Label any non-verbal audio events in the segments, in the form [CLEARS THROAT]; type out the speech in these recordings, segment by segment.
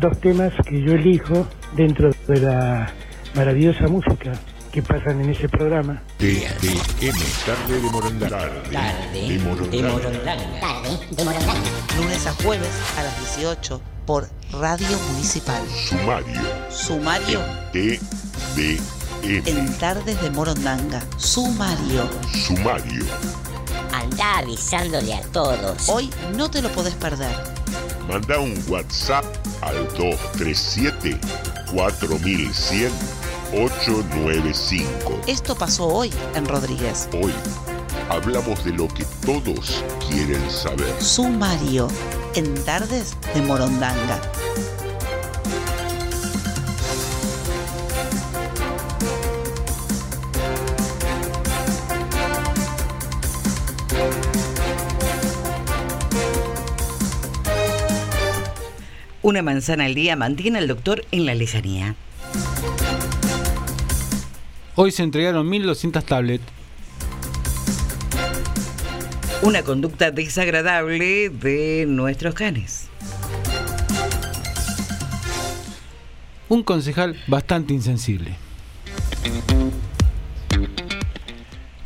Dos temas que yo elijo dentro de la maravillosa música que pasan en ese programa. TDM, tarde de Morondanga. Tarde de Morondanga. Lunes a jueves a las 18 por Radio Municipal. Sumario. Sumario TDM. en Tardes de Morondanga. Sumario. Sumario. Anda avisándole a todos. Hoy no te lo podés perder. Manda un WhatsApp al 237 4100 895. Esto pasó hoy en Rodríguez. Hoy hablamos de lo que todos quieren saber. Sumario en Tardes de Morondanga. Una manzana al día mantiene al doctor en la lejanía. Hoy se entregaron 1.200 tablets. Una conducta desagradable de nuestros canes. Un concejal bastante insensible.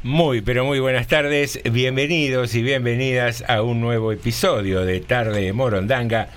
Muy, pero muy buenas tardes. Bienvenidos y bienvenidas a un nuevo episodio de Tarde de Morondanga.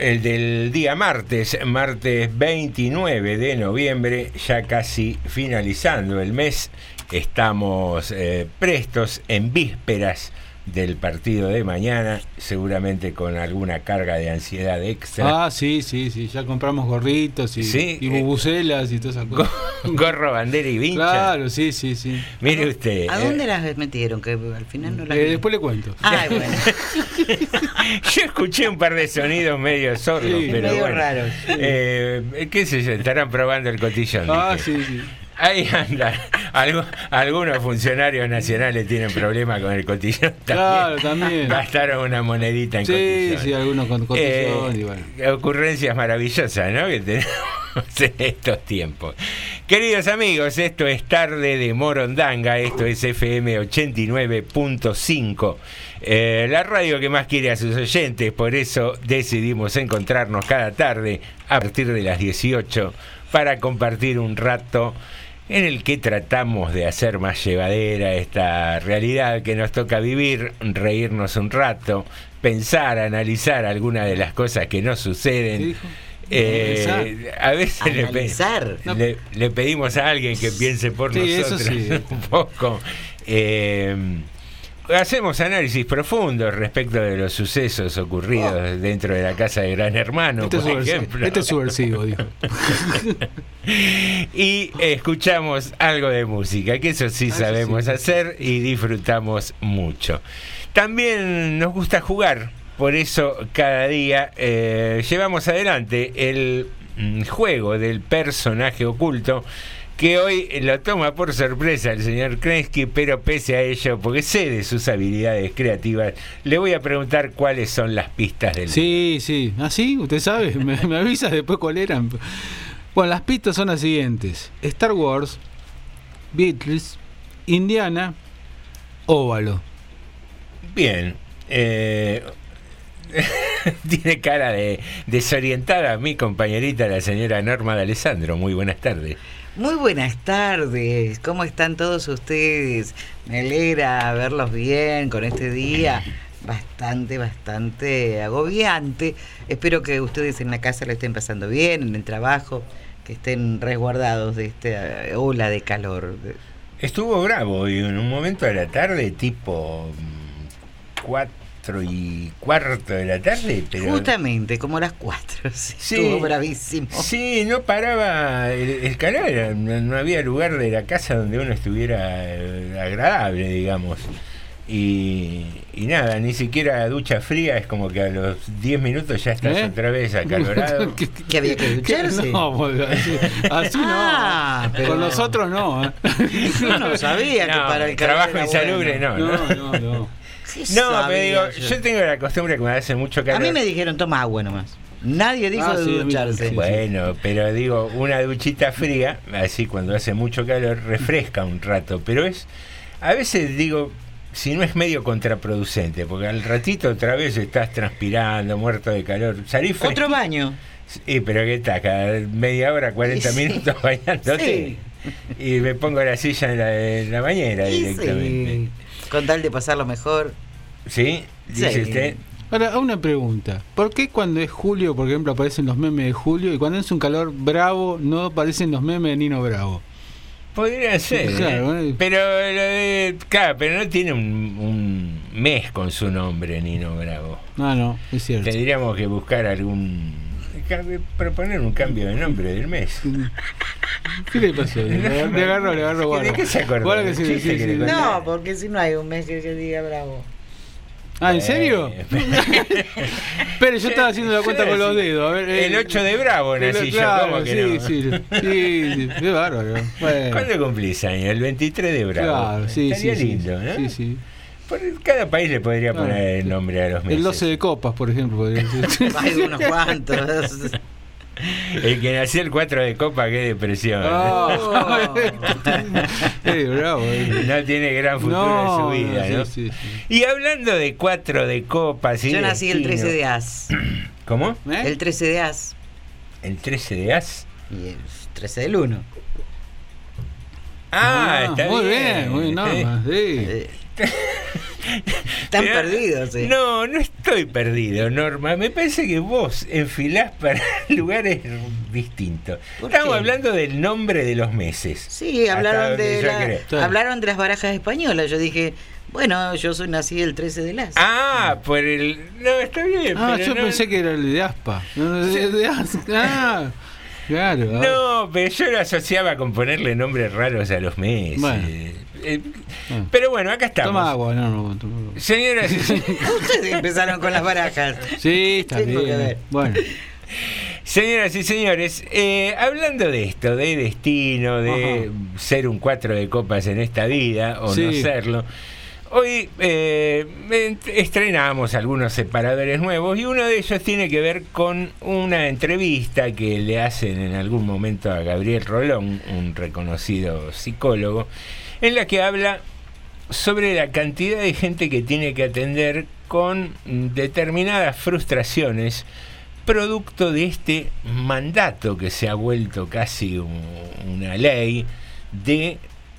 El del día martes, martes 29 de noviembre, ya casi finalizando el mes. Estamos eh, prestos en vísperas del partido de mañana, seguramente con alguna carga de ansiedad extra. Ah, sí, sí, sí. Ya compramos gorritos y, Sí, y eh, bubucelas y todas esas cosas. [LAUGHS] Gorro, bandera y vincha. Claro, sí, sí, sí. Mire usted. ¿A eh, dónde las metieron? Que al final no las Eh, después le cuento. Ay, [LAUGHS] bueno. Yo escuché un par de sonidos medio sordos, Sí, pero medio bueno. raros, sí. Eh, ¿Qué sé yo? Estarán probando el cotillón. Ah, dije. sí, sí. Ahí anda. Algu- algunos funcionarios nacionales tienen problemas con el cotillón. También. Claro, también. Gastaron una monedita en Sí, cotillón. sí, algunos con cotillón Eh, y bueno. Ocurrencias maravillosas, ¿no? Que tenemos en estos tiempos. Queridos amigos, esto es Tarde de Morondanga, esto es FM 89.5. eh, la radio que más quiere a sus oyentes, por eso decidimos encontrarnos cada tarde a partir de las 18 para compartir un rato en el que tratamos de hacer más llevadera esta realidad que nos toca vivir, reírnos un rato, pensar, analizar algunas de las cosas que nos ¿Qué suceden? Eh, a veces le, Analizar. le- le pedimos a alguien que piense por Sí, eso nosotros sí. [LAUGHS] un poco. Eh, hacemos análisis profundos respecto de los sucesos ocurridos dentro de la casa de Gran Hermano, Este es, por subversivo, ejemplo. este es subversivo, dijo. [LAUGHS] y escuchamos algo de música, que eso sí Ah, eso sabemos sí. hacer y disfrutamos mucho. También nos gusta jugar, por eso cada día eh, llevamos adelante el mm, juego del personaje oculto. Que hoy lo toma por sorpresa el señor Krensky, pero pese a ello, porque sé de sus habilidades creativas, le voy a preguntar cuáles son las pistas del Sí, sí. ¿Ah, sí? ¿Usted sabe? [LAUGHS] Me, me avisas después cuáles eran. Bueno, las pistas son las siguientes. Star Wars, Beatles, Indiana, Óvalo. Bien. eh, [LAUGHS] tiene cara de desorientada mi compañerita, la señora Norma de Alessandro. Muy buenas tardes. Muy buenas tardes, ¿cómo están todos ustedes? Me alegra verlos bien con este día bastante, bastante agobiante. Espero que ustedes en la casa lo estén pasando bien, en el trabajo, que estén resguardados de esta ola de calor. Estuvo bravo y en un momento de la tarde, tipo mm, cuatro y cuarto de la tarde, pero Justamente, como las cuatro, [LAUGHS] sí, estuvo bravísimo. Sí, no paraba el, el calor, era- no, no había lugar de la casa donde uno estuviera eh, agradable, digamos. Y, y nada, ni siquiera ducha fría, es como que a los 10 minutos ya estás ¿Eh? otra vez acalorado. [LAUGHS] ¿Qué- Que había que ducharse. No, pues, así, así Ah, no. pero- Con nosotros no. ¿eh? [LAUGHS] Yo no sabía que No, para el trabajo insalubre bueno. no, No, no, no. No, sabía pero digo, yo. yo tengo la costumbre que me hace mucho calor. A mí me dijeron toma agua nomás. Nadie dijo Ah, de sí, ducharse. sí. Bueno, pero digo, una duchita fría, así cuando hace mucho calor, refresca un rato, pero es, a veces digo, si no es medio contraproducente, porque al ratito otra vez estás transpirando, muerto de calor, salís Otro baño. Sí, pero ¿qué está? Cada media hora, 40 Sí. minutos bañándote. Y me pongo la silla en la, en la bañera directamente. Con tal de pasarlo mejor. ¿Sí? Dice Sí. usted. Ahora, una pregunta. ¿Por qué cuando es julio, por ejemplo, aparecen los memes de julio y cuando es un calor bravo no aparecen los memes de Nino Bravo? Podría ser. Claro, ¿eh? eh. Pero lo de- claro, pero no tiene un, un mes con su nombre, Nino Bravo. Ah, no, es cierto. Tendríamos que buscar algún. Proponer un cambio de nombre del mes. ¿Qué le pasó? Le agarró, le agarró, le agarró guarda. ¿De qué se acordó? Guarda que sí, ¿Chiste sí, sí. No, porque si no hay un mes que, que diga bravo. Ah, ¿en serio? Eh, [LAUGHS] Pero yo estaba haciendo la cuenta con los dedos. A ver, El 8 de Bravo el- nací yo, claro, ¿cómo que sí, no? sí, sí, sí, qué bárbaro. Bueno, ¿Cuándo cumplís años? El 23 de Bravo. claro, sí, Estaría sí, sí, lindo, ¿no? sí, sí. Cada país le podría Claro. poner el nombre a los meses. El 12 de copas, por ejemplo. [LAUGHS] Hay unos cuantos. El que nació el 4 de copa, qué depresión. Ah. [LAUGHS] Eh, [LAUGHS] bravo. eh. No tiene gran futuro No, en su vida, no, ¿no? sí, sí, sí. Y hablando de 4 de copas y Yo nací el destino- 13 de As. [CLEARS THROAT] ¿Cómo? ¿Eh? El 13 de As. El 13 de As. Y el 13 del 1. Ah, está muy bien. bien, muy bien, Norma, sí. [LAUGHS] Están perdidos, eh. No, no estoy perdido, Norma. Me parece que vos enfilás para [LAUGHS] lugares distintos. ¿Por Estamos qué? hablando del nombre de los meses. Sí, hablaron de, la- hablaron de las barajas españolas. Yo dije, bueno, yo soy nací el 13 de As. Ah, por el. No, está bien. Ah, pero yo no- pensé que era el de Aspa. No, no, de, de Aspa. Ah, claro. No, pero yo lo asociaba con ponerle nombres raros a los meses. Bueno. Eh, Ah. pero bueno, acá estamos. Toma agua, no, no. agua. Señoras y señores. [LAUGHS] Ustedes empezaron con las barajas. Sí, está Tengo que ver. Bueno, Señoras y señores, eh, hablando de esto, de destino, de ser un cuatro de copas en esta vida o no serlo, hoy eh, estrenamos algunos separadores nuevos y uno de ellos tiene que ver con una entrevista que le hacen en algún momento a Gabriel Rolón, un reconocido psicólogo, en la que habla sobre la cantidad de gente que tiene que atender con determinadas frustraciones producto de este mandato que se ha vuelto casi un- una ley de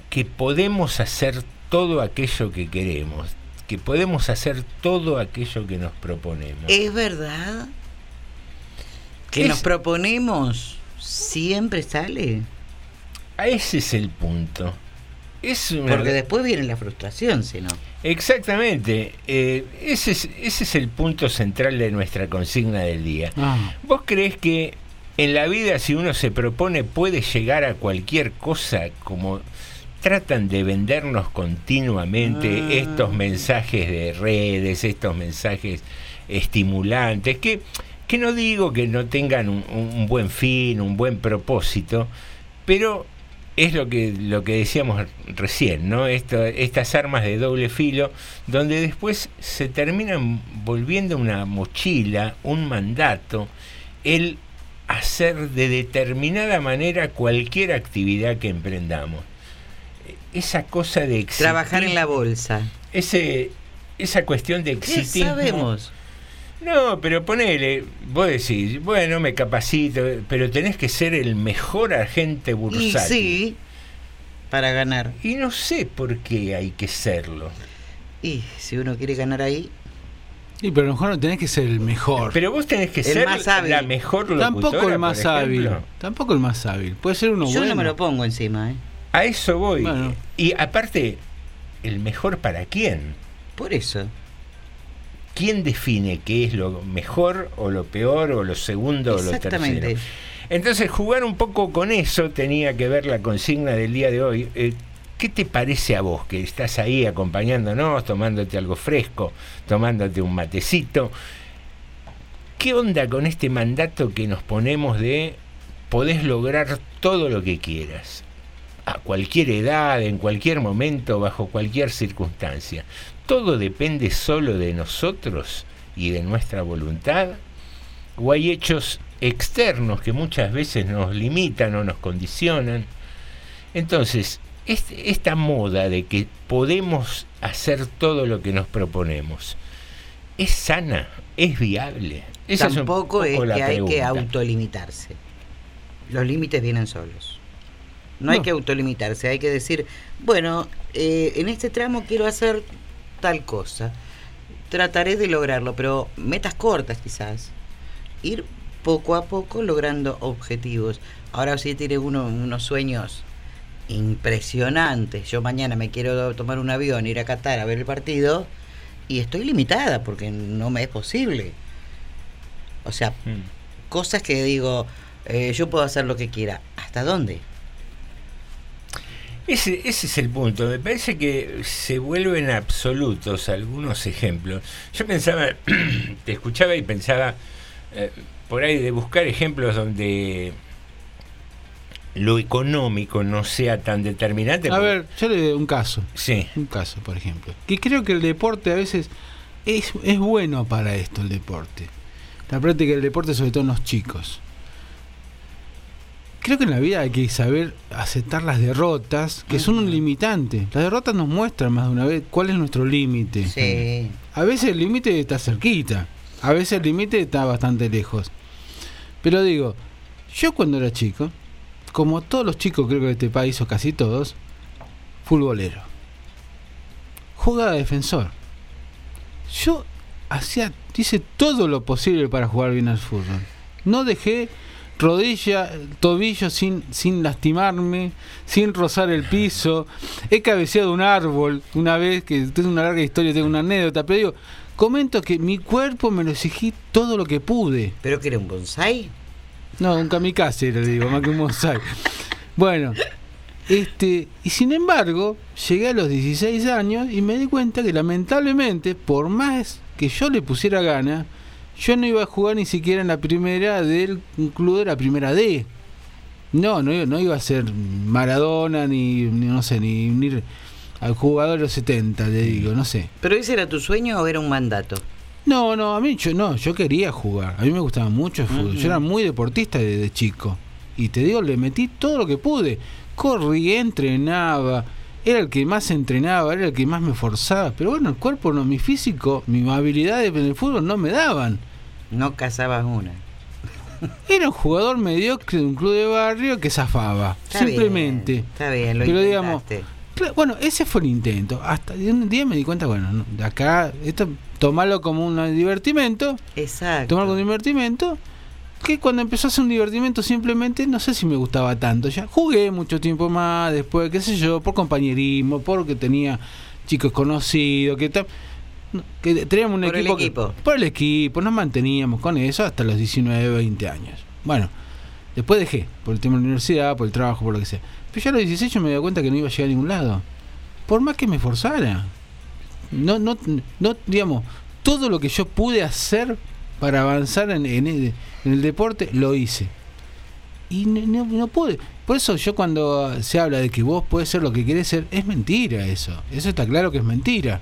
que podemos hacer todo aquello que queremos, que podemos hacer todo aquello que nos proponemos. ¿Es verdad? que Es- nos proponemos siempre sale. A ese es el punto. Es una- Porque después viene la frustración, si no. Exactamente. eh, ese, es, ese es el punto central de nuestra consigna del día. Ah, ¿Vos crees que en la vida si uno se propone puede llegar a cualquier cosa como tratan de vendernos continuamente Ah. estos mensajes de redes, estos mensajes estimulantes, que, que no digo que no tengan un, un buen fin, un buen propósito, pero es lo que, lo que decíamos recién, ¿no? Esto- estas armas de doble filo, donde después se terminan volviendo una mochila, un mandato, el hacer de determinada manera cualquier actividad que emprendamos. Esa cosa de exitir- Trabajar en la bolsa. ese, esa cuestión de ¿Qué exitismo. sabemos? No, pero ponele, vos decís, bueno, me capacito, pero tenés que ser el mejor agente Y bursátil. sí, para ganar. Y no sé por qué hay que serlo. Y si uno quiere ganar ahí, y pero a lo mejor no tenés que ser el mejor. Pero vos tenés que El ser más hábil. la mejor locutora, Tampoco el más hábil. Tampoco el más hábil. Puede ser uno yo bueno. no me lo pongo encima, ¿eh? A eso voy. Bueno. Y aparte, ¿el mejor para quién? Por eso. ¿Quién define qué es lo mejor o lo peor o lo segundo o lo Exactamente. tercero? Entonces, jugar un poco con eso tenía que ver la consigna del día de hoy. Eh, ¿Qué te parece a vos que estás ahí acompañándonos, tomándote algo fresco, tomándote un matecito? ¿Qué onda con este mandato que nos ponemos de podés lograr todo lo que quieras? A cualquier edad, en cualquier momento, bajo cualquier circunstancia. ¿Todo depende solo de nosotros y de nuestra voluntad? ¿O hay hechos externos que muchas veces nos limitan o nos condicionan? Entonces, este- esta moda de que podemos hacer todo lo que nos proponemos, ¿es sana? ¿Es viable? Esa es un Tampoco es, la que hay que autolimitarse. Los límites vienen solos. No, hay que autolimitarse, hay que decir, bueno, eh, en este tramo quiero hacer tal cosa. Trataré de lograrlo, pero metas cortas quizás. Ir poco a poco logrando objetivos. Ahora sí tiene uno unos sueños impresionantes. Yo mañana me quiero tomar un avión, ir a Qatar a ver el partido y estoy limitada porque no me es posible. O sea, Mm. cosas que digo, eh, yo puedo hacer lo que quiera. ¿Hasta dónde? Ese, ese es el punto. Me parece que se vuelven absolutos algunos ejemplos. Yo pensaba, [CLEARS THROAT] te escuchaba y pensaba eh, por ahí de buscar ejemplos donde lo económico no sea tan determinante. A porque- ver, yo le doy un caso. Sí. Un caso, por ejemplo. Que creo que el deporte a veces es, es bueno para esto, el deporte. La práctica del deporte, sobre todo en los chicos. Creo que en la vida hay que saber aceptar las derrotas, que son un limitante. Las derrotas nos muestran más de una vez cuál es nuestro límite. Sí. A veces el límite está cerquita, a veces el límite está bastante lejos. Pero digo, yo cuando era chico, como todos los chicos creo que de este país o casi todos, futbolero. Jugaba de defensor. Yo hacía, hice todo lo posible para jugar bien al fútbol. No dejé rodilla, tobillo sin, sin lastimarme, sin rozar el piso. He cabeceado un árbol una vez, que tengo una larga historia, tengo una anécdota, pero digo, comento que mi cuerpo me lo exigí todo lo que pude. ¿Pero que era un bonsai? No, un kamikaze, le digo, más que un bonsai. Bueno, este, y sin embargo, llegué a los 16 años y me di cuenta que lamentablemente, por más que yo le pusiera gana, yo no iba a jugar ni siquiera en la primera del club de la primera D. No, no, iba- no iba a ser Maradona ni, ni no sé, ni unir al jugador de los 70, le digo, no sé. ¿Pero ese era tu sueño o era un mandato? No, no, a mí yo no, yo quería jugar. A mí me gustaba mucho el fútbol. Ujú. Yo era muy deportista desde chico. Y te digo, le metí todo lo que pude. Corría, entrenaba. Era el que más entrenaba, era el que más me forzaba. Pero bueno, el cuerpo, no, mi físico, mis habilidades en el fútbol no me daban. No cazabas una. Era un jugador mediocre de un club de barrio que zafaba. Está simplemente. bien, está bien, lo Pero digamos, Bueno, ese fue el intento. Hasta un día me di cuenta, bueno, acá, esto, tomarlo como un divertimento. Exacto. Tomarlo como un divertimento. que cuando empezó a ser un divertimento simplemente no sé si me gustaba tanto ya jugué mucho tiempo más después qué sé yo por compañerismo porque tenía chicos conocidos que tal que teníamos un Por el equipo, que- equipo. por el equipo nos manteníamos con eso hasta los 19 20 años. Bueno después dejé por el tema de la universidad por el trabajo por lo que sea. Pero ya a los 16 yo me di cuenta que no iba a llegar a ningún lado. Por más que me esforzara no no no digamos todo lo que yo pude hacer para avanzar en, en el, en el deporte lo hice. Y no, no, no pude. Por eso yo cuando se habla de que vos podés ser lo que querés ser es mentira eso. Eso está claro que es mentira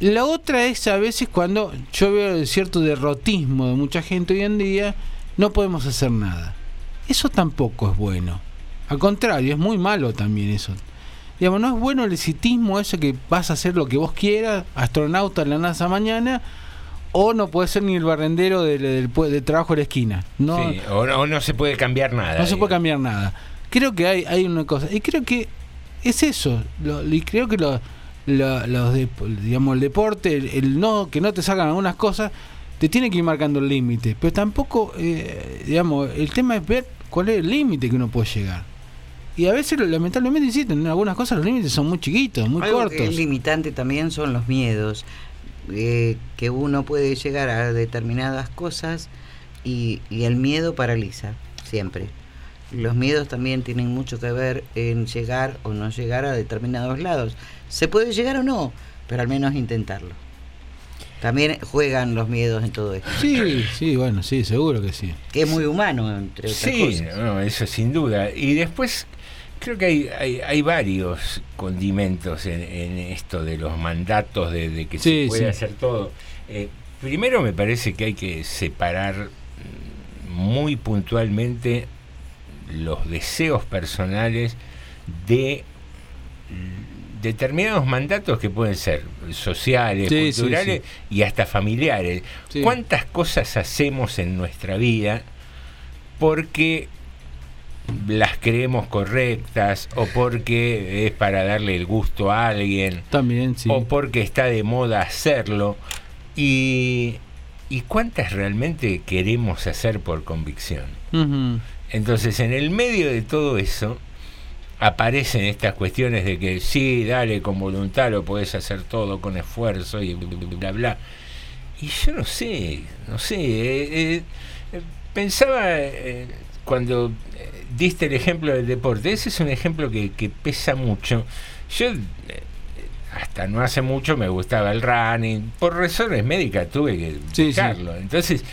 la otra es a veces cuando yo veo cierto derrotismo de mucha gente hoy en día, no podemos hacer nada. Eso tampoco es bueno. Al contrario, es muy malo también eso. Digamos, no es bueno el exitismo ese que vas a hacer lo que vos quieras, astronauta en la NASA mañana, o no puedes ser ni el barrendero del, del pue- del trabajo de la esquina. No, Sí, o, no, o no se puede cambiar nada. no se puede cambiar nada. Creo que hay, hay una cosa. Y creo que es eso. Lo- y creo que lo, lo- los de- digamos, el deporte, el, el no que no te sacan algunas cosas, te tiene que ir marcando el límite. Pero tampoco, eh, digamos, el tema es ver cuál es el límite que uno puede llegar. Y a veces, lamentablemente, insisto, en algunas cosas los límites son muy chiquitos, muy Algo que cortos. es limitante también son los miedos, eh, que uno puede llegar a determinadas cosas y, y el miedo paraliza, siempre. Los miedos también tienen mucho que ver en llegar o no llegar a determinados lados. Se puede llegar o no, pero al menos intentarlo. También juegan los miedos en todo esto. Sí, sí, bueno, sí, seguro que sí. Que es muy humano, entre otras Sí, cosas. no, eso sin duda. Y después creo que hay, hay, hay varios condimentos en, en esto de los mandatos de, de que Sí, se puede sí. hacer todo. Eh, primero me parece que hay que separar muy puntualmente los deseos personales de determinados mandatos que pueden ser sociales, Sí, sí, culturales y hasta familiares. ¿Cuántas cosas hacemos en nuestra vida porque las creemos correctas o porque es para darle el gusto a alguien También, sí. o porque está de moda hacerlo y, y cuántas realmente queremos hacer por convicción. Ujú. Entonces, en el medio de todo eso, aparecen estas cuestiones de que sí, dale, con voluntad lo podés hacer todo con esfuerzo y bla, bla. Y yo no sé, no sé. eh, eh, pensaba eh, cuando diste el ejemplo del deporte, ese es un ejemplo que, que pesa mucho. Yo. hasta no hace mucho me gustaba el running. Por razones médicas tuve que Sí, sí. Entonces,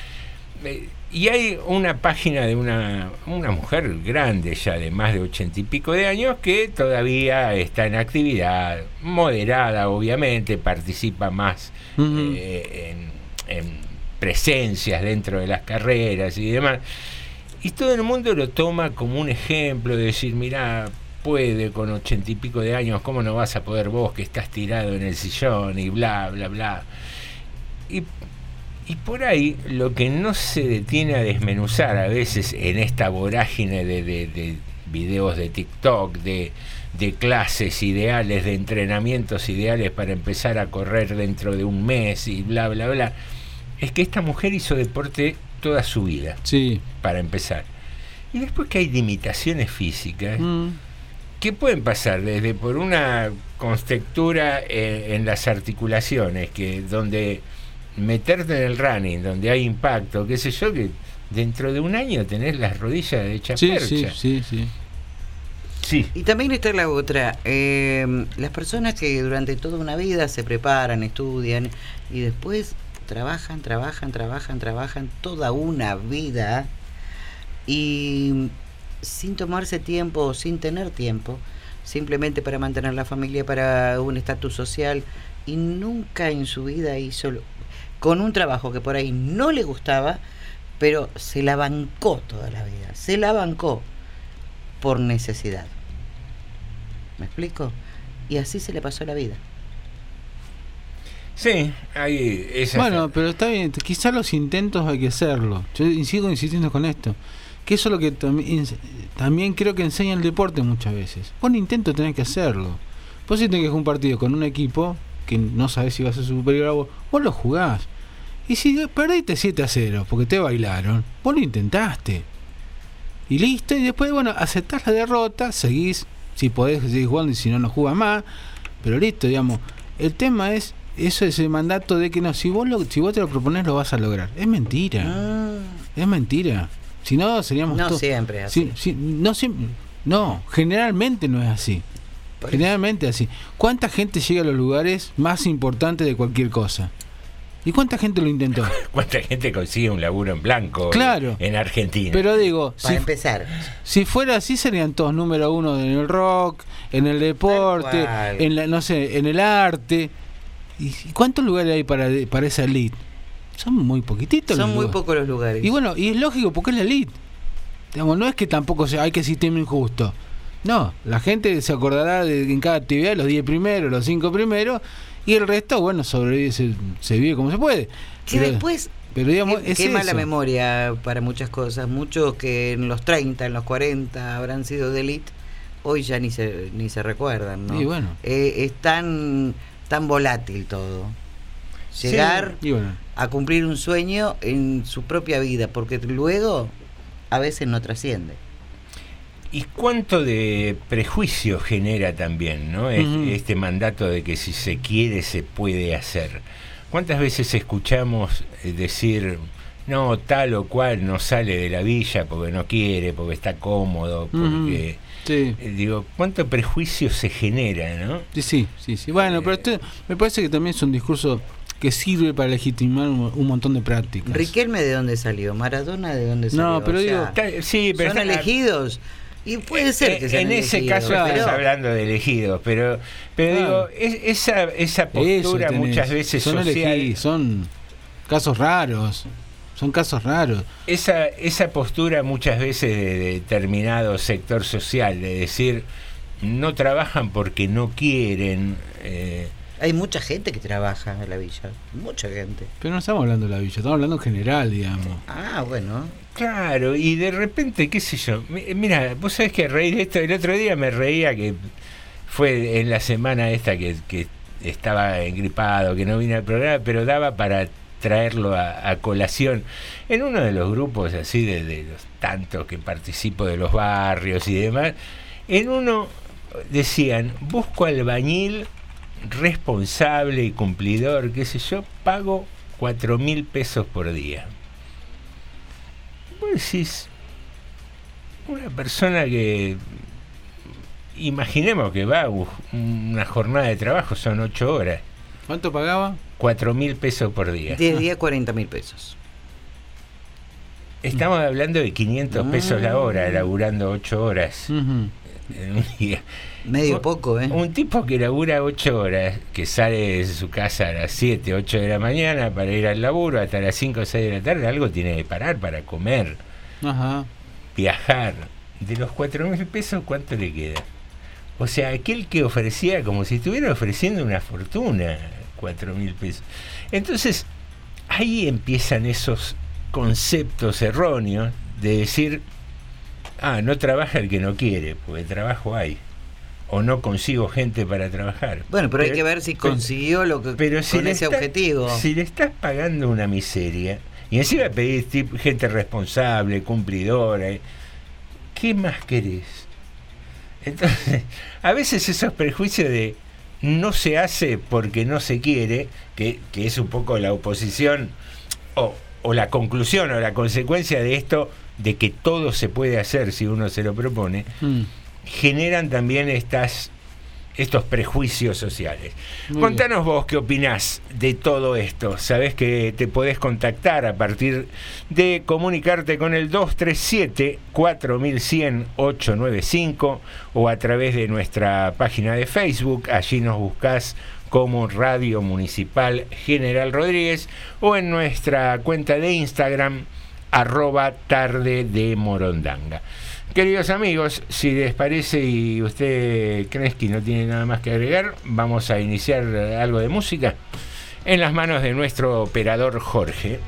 y hay una página de una, una mujer grande ya de más de ochenta y pico de años que todavía está en actividad, moderada obviamente, participa más eh, en, en presencias dentro de las carreras y demás. Y todo el mundo lo toma como un ejemplo de decir, mira, puede con ochenta y pico de años, ¿cómo no vas a poder vos que estás tirado en el sillón y bla, bla, bla? Y, y por ahí lo que no se detiene a desmenuzar a veces en esta vorágine de, de- de videos de TikTok, de, de clases ideales, de entrenamientos ideales para empezar a correr dentro de un mes y bla, bla, bla, es que esta mujer hizo deporte toda su vida, Sí. para empezar. Y después que hay limitaciones físicas, Mm. ¿Qué pueden pasar? Desde por una constrictura en, en las articulaciones, que donde meterte en el running, donde hay impacto, qué sé yo, que dentro de un año tenés las rodillas hechas Sí, percha. sí, sí, sí. Sí. Y también está la otra, eh, las personas que durante toda una vida se preparan, estudian y después trabajan, trabajan, trabajan, trabajan toda una vida y sin tomarse tiempo o sin tener tiempo, simplemente para mantener la familia, para un estatus social y nunca en su vida hizo con un trabajo que por ahí no le gustaba, pero se la bancó toda la vida, se la bancó por necesidad. ¿Me explico? Y así se le pasó la vida. Sí, hay esas... Bueno, pero está bien, quizás los intentos hay que hacerlo. Yo sigo insistiendo con esto. Que eso es lo que también, también creo que enseña el deporte muchas veces. Vos un intento tenés que hacerlo. Vos si tenés que jugar un partido con un equipo que no sabés si va a ser superior a vos, vos lo jugás. Y si perdiste 7 a 0 porque te bailaron, vos lo intentaste. Y listo, y después, bueno, aceptás la derrota, seguís, si podés seguir jugando y si no, no jugás más. Pero listo, digamos. El tema es, eso es el mandato de que no, si vos, lo, si vos te lo propones, lo vas a lograr. Es mentira. Es mentira. Si no, seríamos Ah. No todos- siempre es así. Sí, sí, no, siempre- no, generalmente no es así. Generalmente así. ¿Cuánta gente llega a los lugares más importantes de cualquier cosa? ¿Y cuánta gente lo intentó? [LAUGHS] ¿Cuánta gente consigue un laburo en blanco Claro. en Argentina? Pero digo, Para si, empezar. si fuera así serían todos número uno en el rock, en el deporte, en la, no sé, en el arte. ¿Y y cuántos lugares hay para, para esa elite? Son muy poquititos. Son los muy lugares. pocos los lugares. Y bueno, y es lógico porque es la elite. Digamos, no es que tampoco sea, hay que sistema injusto. No, la gente se acordará de en cada actividad los 10 primeros, los 5 primeros, y el resto, bueno, sobrevive, se, se vive como se puede. Que Pero- después pero digamos, qué, es qué mala eso. memoria para muchas cosas. Muchos que en los 30, en los 40 habrán sido de elite, hoy ya ni se, ni se recuerdan. ¿no? Y bueno. Eh, es tan, tan volátil todo. Llegar bueno. a cumplir un sueño en su propia vida, porque luego a veces no trasciende. ¿Y cuánto de prejuicio genera también ¿no? Es- este mandato de que si se quiere se puede hacer? ¿Cuántas veces escuchamos eh, decir, no, tal o cual no sale de la villa porque no quiere, porque está cómodo, porque... Sí. eh, Digo, ¿cuánto prejuicio se genera, no? Sí, sí, sí, sí. Bueno, pero esto me parece que también es un discurso que sirve para legitimar un, un montón de prácticas. Riquelme de dónde salió, Maradona de dónde salió. No, pero O digo- sea, Ta- sí, pero son elegidos y puede ser Eh, que sean en ese elegidos, caso estás hablando de elegidos, pero, pero Claro. digo, es- esa, esa postura muchas veces son social, elegidos, son casos raros. Son casos raros. esa, esa postura muchas veces de determinado sector social, de decir, no trabajan porque no quieren. eh, Hay mucha gente que trabaja en la villa, mucha gente. Pero no estamos hablando de la villa, estamos hablando en general, digamos. Ah, bueno. Claro, y de repente, qué sé yo, mi- mira, vos sabés que reír de esto, el otro día me reía que fue en la semana esta que, que estaba engripado, que no vine al programa, pero daba para traerlo a, a colación. En uno de los grupos así de, de los tantos que participo de los barrios y demás, en uno decían, busco albañil responsable y cumplidor, qué sé yo, pago cuatro mil pesos por día. Vos decís, una persona que, imaginemos que va a una jornada de trabajo, son ocho horas, ¿Cuánto pagaba? cuatro mil pesos por día. 10 días, 40 mil pesos. Estamos hablando de 500 pesos la hora, laburando ocho horas en un día. Medio Un- poco, ¿eh? Un tipo que labura ocho horas, que sale de su casa a las 7, 8 de la mañana para ir al laburo hasta las 5 o 6 de la tarde, algo tiene que parar para comer, Ajá. viajar. De los cuatro mil pesos, ¿cuánto le queda? O sea, aquel que ofrecía como si estuviera ofreciendo una fortuna, cuatro mil pesos. Entonces, ahí empiezan esos conceptos erróneos de decir, ah, no trabaja el que no quiere, porque trabajo hay. O no consigo gente para trabajar. Bueno, pero hay que ver si consiguió lo que pero si con le ese está- objetivo. Si le estás pagando una miseria, y encima pedís tip- gente responsable, cumplidora, eh, ¿qué más querés? Entonces, [LAUGHS] a veces esos prejuicios de no se hace porque no se quiere, que, que es un poco la oposición o, o la conclusión o la consecuencia de esto, de que todo se puede hacer si uno se lo propone, Mm. Generan también estas estos prejuicios sociales. Muy Contanos vos qué opinás de todo esto. Sabés que te podés contactar a partir de comunicarte con el 237-4100-895 o a través de nuestra página de Facebook. Allí nos buscás como Radio Municipal General Rodríguez o en nuestra cuenta de Instagram arroba tarde de Morondanga. Queridos amigos, si les parece y usted Kreski no tiene nada más que agregar, vamos a iniciar algo de música en las manos de nuestro operador Jorge.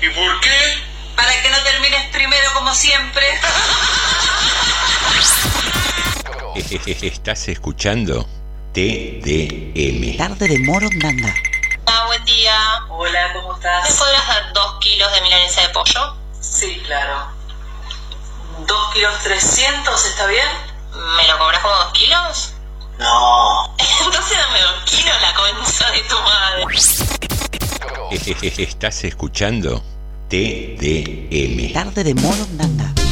¿Y por qué? Para que no termines primero como siempre. [LAUGHS] Estás escuchando TDM. Tarde de Moro Nanda. Ah, buen día. Hola, ¿cómo estás? ¿Me podrás dar dos kilos de milanesa de pollo? Sí, claro. ¿Dos kilos trescientos? ¿Está bien? ¿Me lo cobras como dos kilos? No. [LAUGHS] Entonces dame dos kilos la concha de tu madre. [LAUGHS] Estás escuchando TDM. Tarde de modo.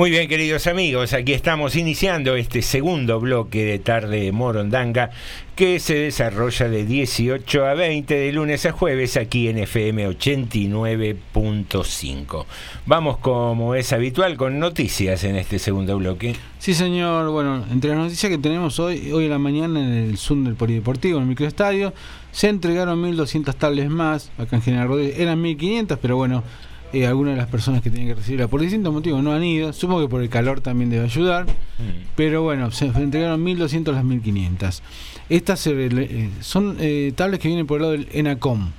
Muy bien, queridos amigos, aquí estamos iniciando este segundo bloque de Tarde de Morondanga que se desarrolla de 18 a 20 de lunes a jueves aquí en FM 89.5. Vamos como es habitual con noticias en este segundo bloque. Sí, señor. Bueno, entre las noticias que tenemos hoy, hoy en la mañana en el Zoom del Polideportivo, en el microestadio, se entregaron 1.200 tablets más. Acá en General Rodríguez eran 1.500, pero bueno, eh, algunas de las personas que tienen que recibirla por distintos motivos no han ido. Supongo que por el calor también debe ayudar. Pero bueno, se entregaron 1.200 las 1.500. Estas eh, son eh, tablets que vienen por el lado del ENACOM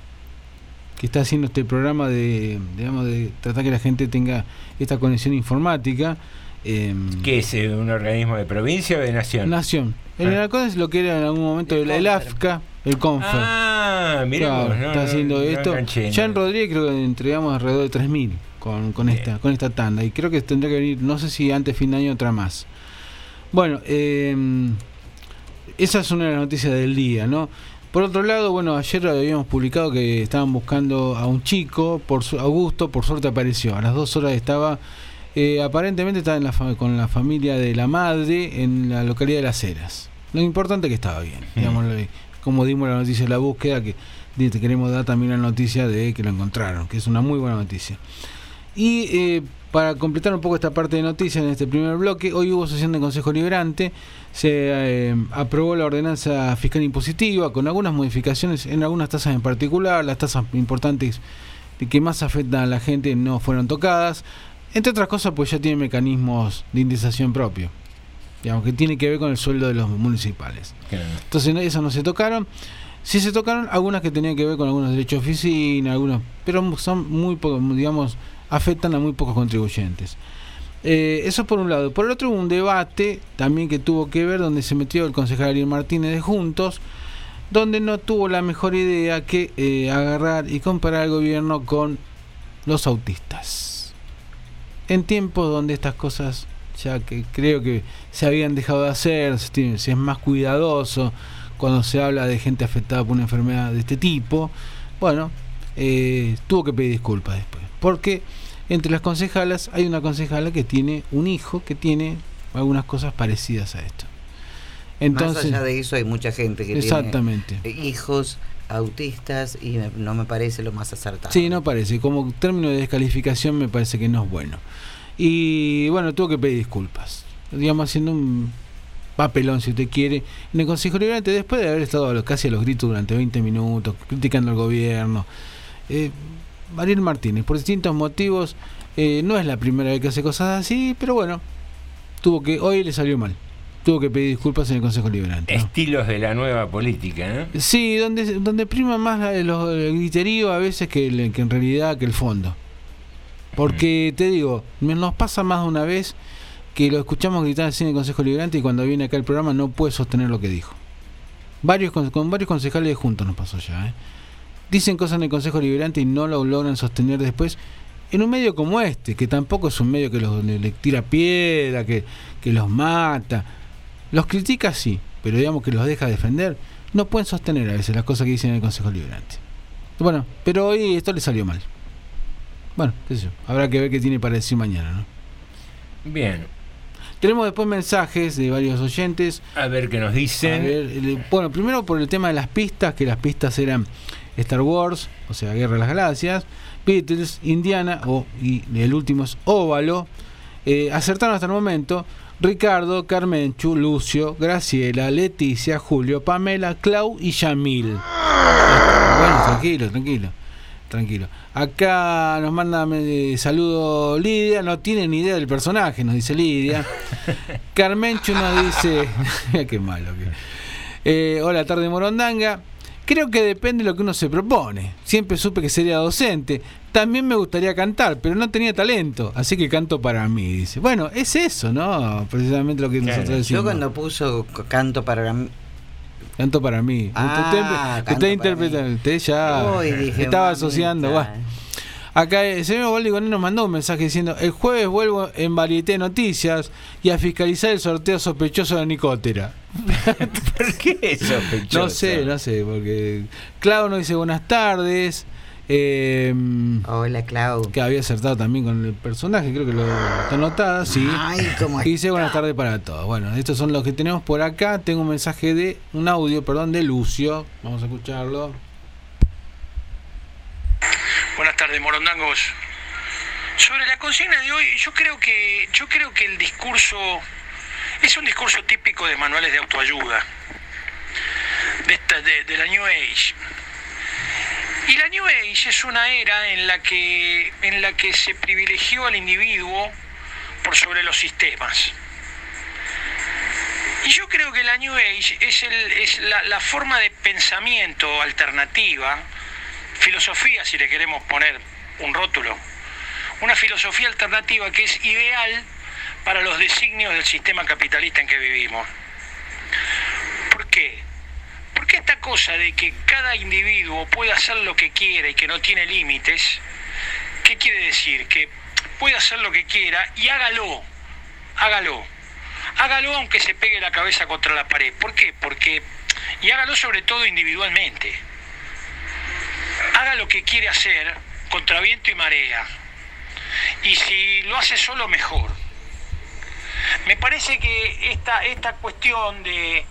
que está haciendo este programa de, digamos, de tratar que la gente tenga esta conexión informática. eh, ¿Qué es eh, un organismo de provincia o de nación? Nación. El. ENACOM es lo que era en algún momento el, el AFCA, el CONFER. Ah, mira, Claro, vos, no, está haciendo no esto. ya en Rodríguez creo que entregamos alrededor de 3.000 con, con, esta, con esta tanda. Y creo que tendría que venir, no sé si antes fin de año otra más. Bueno, eh, esa es una de las noticias del día, ¿no? Por otro lado, bueno, ayer habíamos publicado que estaban buscando a un chico, por su, Augusto, por suerte apareció. A las dos horas estaba, eh, aparentemente estaba en la con la familia de la madre en la localidad de Las Heras. Lo importante es que estaba bien, digamos, lo- como dimos la noticia de la búsqueda, que te queremos dar también la noticia de que lo encontraron, que es una muy buena noticia. Y eh, para completar un poco esta parte de noticias en este primer bloque, hoy hubo sesión de Consejo Liberante, se eh, aprobó la ordenanza fiscal impositiva con algunas modificaciones en algunas tasas en particular, las tasas importantes que más afectan a la gente no fueron tocadas, entre otras cosas pues ya tiene mecanismos de indexación propio, digamos que tiene que ver con el sueldo de los municipales. Entonces esas no se tocaron. Sí se tocaron algunas que tenían que ver con algunos derechos de oficina, algunos, pero son muy pocos, digamos, afectan a muy pocos contribuyentes. Eh, eso por un lado. Por el otro hubo un debate también que tuvo que ver donde se metió el concejal Ariel Martínez de Juntos, donde no tuvo la mejor idea que eh, agarrar y comparar al gobierno con los autistas. En tiempos donde estas cosas ya que creo que se habían dejado de hacer, se, tiene- se es más cuidadoso cuando se habla de gente afectada por una enfermedad de este tipo, bueno, eh, tuvo que pedir disculpas después. Porque entre las concejalas hay una concejala que tiene un hijo que tiene algunas cosas parecidas a esto. Entonces, Más allá de eso hay mucha gente que Exactamente. tiene hijos autistas y no me parece lo más acertado. Sí, no parece. Como término de descalificación me parece que no es bueno. Y bueno, tuvo que pedir disculpas. Digamos, haciendo un papelón, si usted quiere. En el Consejo Liberante, después de haber estado a los- casi a los gritos durante 20 minutos, criticando al gobierno. Eh, Ariel Martínez, por distintos motivos, eh, no es la primera vez que hace cosas así, pero bueno, tuvo que hoy le salió mal. Tuvo que pedir disculpas en el Consejo Liberante. ¿no? Estilos de la nueva política, ¿no? Sí, donde, donde prima más los- el griterío a veces que, el- que en realidad que el fondo. Porque te digo, nos pasa más de una vez que lo escuchamos gritar así en el Consejo Liberante y cuando viene acá el programa no puede sostener lo que dijo. Varios con, varios concejales juntos nos pasó ya. ¿eh? Dicen cosas en el Consejo Liberante y no lo logran sostener después. En un medio como este, que tampoco es un medio que los, le tira piedra, que, que los mata. Los critica sí, pero digamos que los deja defender. No pueden sostener a veces las cosas que dicen en el Consejo Liberante. Bueno, pero hoy esto le salió mal. Bueno, qué sé yo. Habrá que ver qué tiene para decir mañana, ¿no? Bien. Tenemos después mensajes de varios oyentes. A ver qué nos dicen. ver, bueno, primero por el tema de las pistas, que las pistas eran Star Wars, o sea, Guerra de las Galaxias, Beatles, Indiana, o, y el último es Óvalo. Eh, acertaron hasta el momento. Ricardo, Carmenchu, Lucio, Graciela, Leticia, Julio, Pamela, Clau y Yamil. Bueno, tranquilo, tranquilo. Tranquilo. Acá nos manda eh, saludo Lidia, no tiene ni idea del personaje, nos dice Lidia. [LAUGHS] Carmenchu nos dice, [LAUGHS] [LAUGHS] qué malo que. Eh, hola, tarde Morondanga. Creo que depende de lo que uno se propone. Siempre supe que sería docente. También me gustaría cantar, pero no tenía talento, así que canto para mí. Dice, bueno, es eso, ¿no? Precisamente lo que nosotros decimos. Yo cuando puso canto para mí. Canto para mí. Ah, usted usted interpreta, usted ya Uy, dije, estaba mamita. asociando. Acá el señor Boldigoné nos mandó un mensaje diciendo, el jueves vuelvo en Varieté Noticias y a fiscalizar el sorteo sospechoso de Nicótera. [LAUGHS] ¿Por qué sospechoso? No sé, no sé, porque Clau nos dice buenas tardes. Eh, Hola, Clau. Que había acertado también con el personaje, creo que lo está anotada, sí. Ay, cómo y dice buenas tardes para todos. Bueno, estos son los que tenemos por acá. Tengo un mensaje de, un audio, perdón, de Lucio. Vamos a escucharlo. Buenas tardes, morondangos. Sobre la consigna de hoy, yo creo que yo creo que el discurso es un discurso típico de manuales de autoayuda, de, esta- de- de la New Age. Y la New Age es una era en la que en la que se privilegió al individuo por sobre los sistemas. Y yo creo que la New Age es, el- es la, la forma de pensamiento alternativa, filosofía si le queremos poner un rótulo, una filosofía alternativa que es ideal para los designios del sistema capitalista en que vivimos. ¿Por qué? Porque esta cosa de que cada individuo puede hacer lo que quiera y que no tiene límites, ¿qué quiere decir? Que puede hacer lo que quiera y hágalo, hágalo. Hágalo aunque se pegue la cabeza contra la pared. ¿Por qué? Porque, y hágalo sobre todo individualmente. Haga lo que quiere hacer contra viento y marea. Y si lo hace solo, mejor. Me parece que esta, esta cuestión de,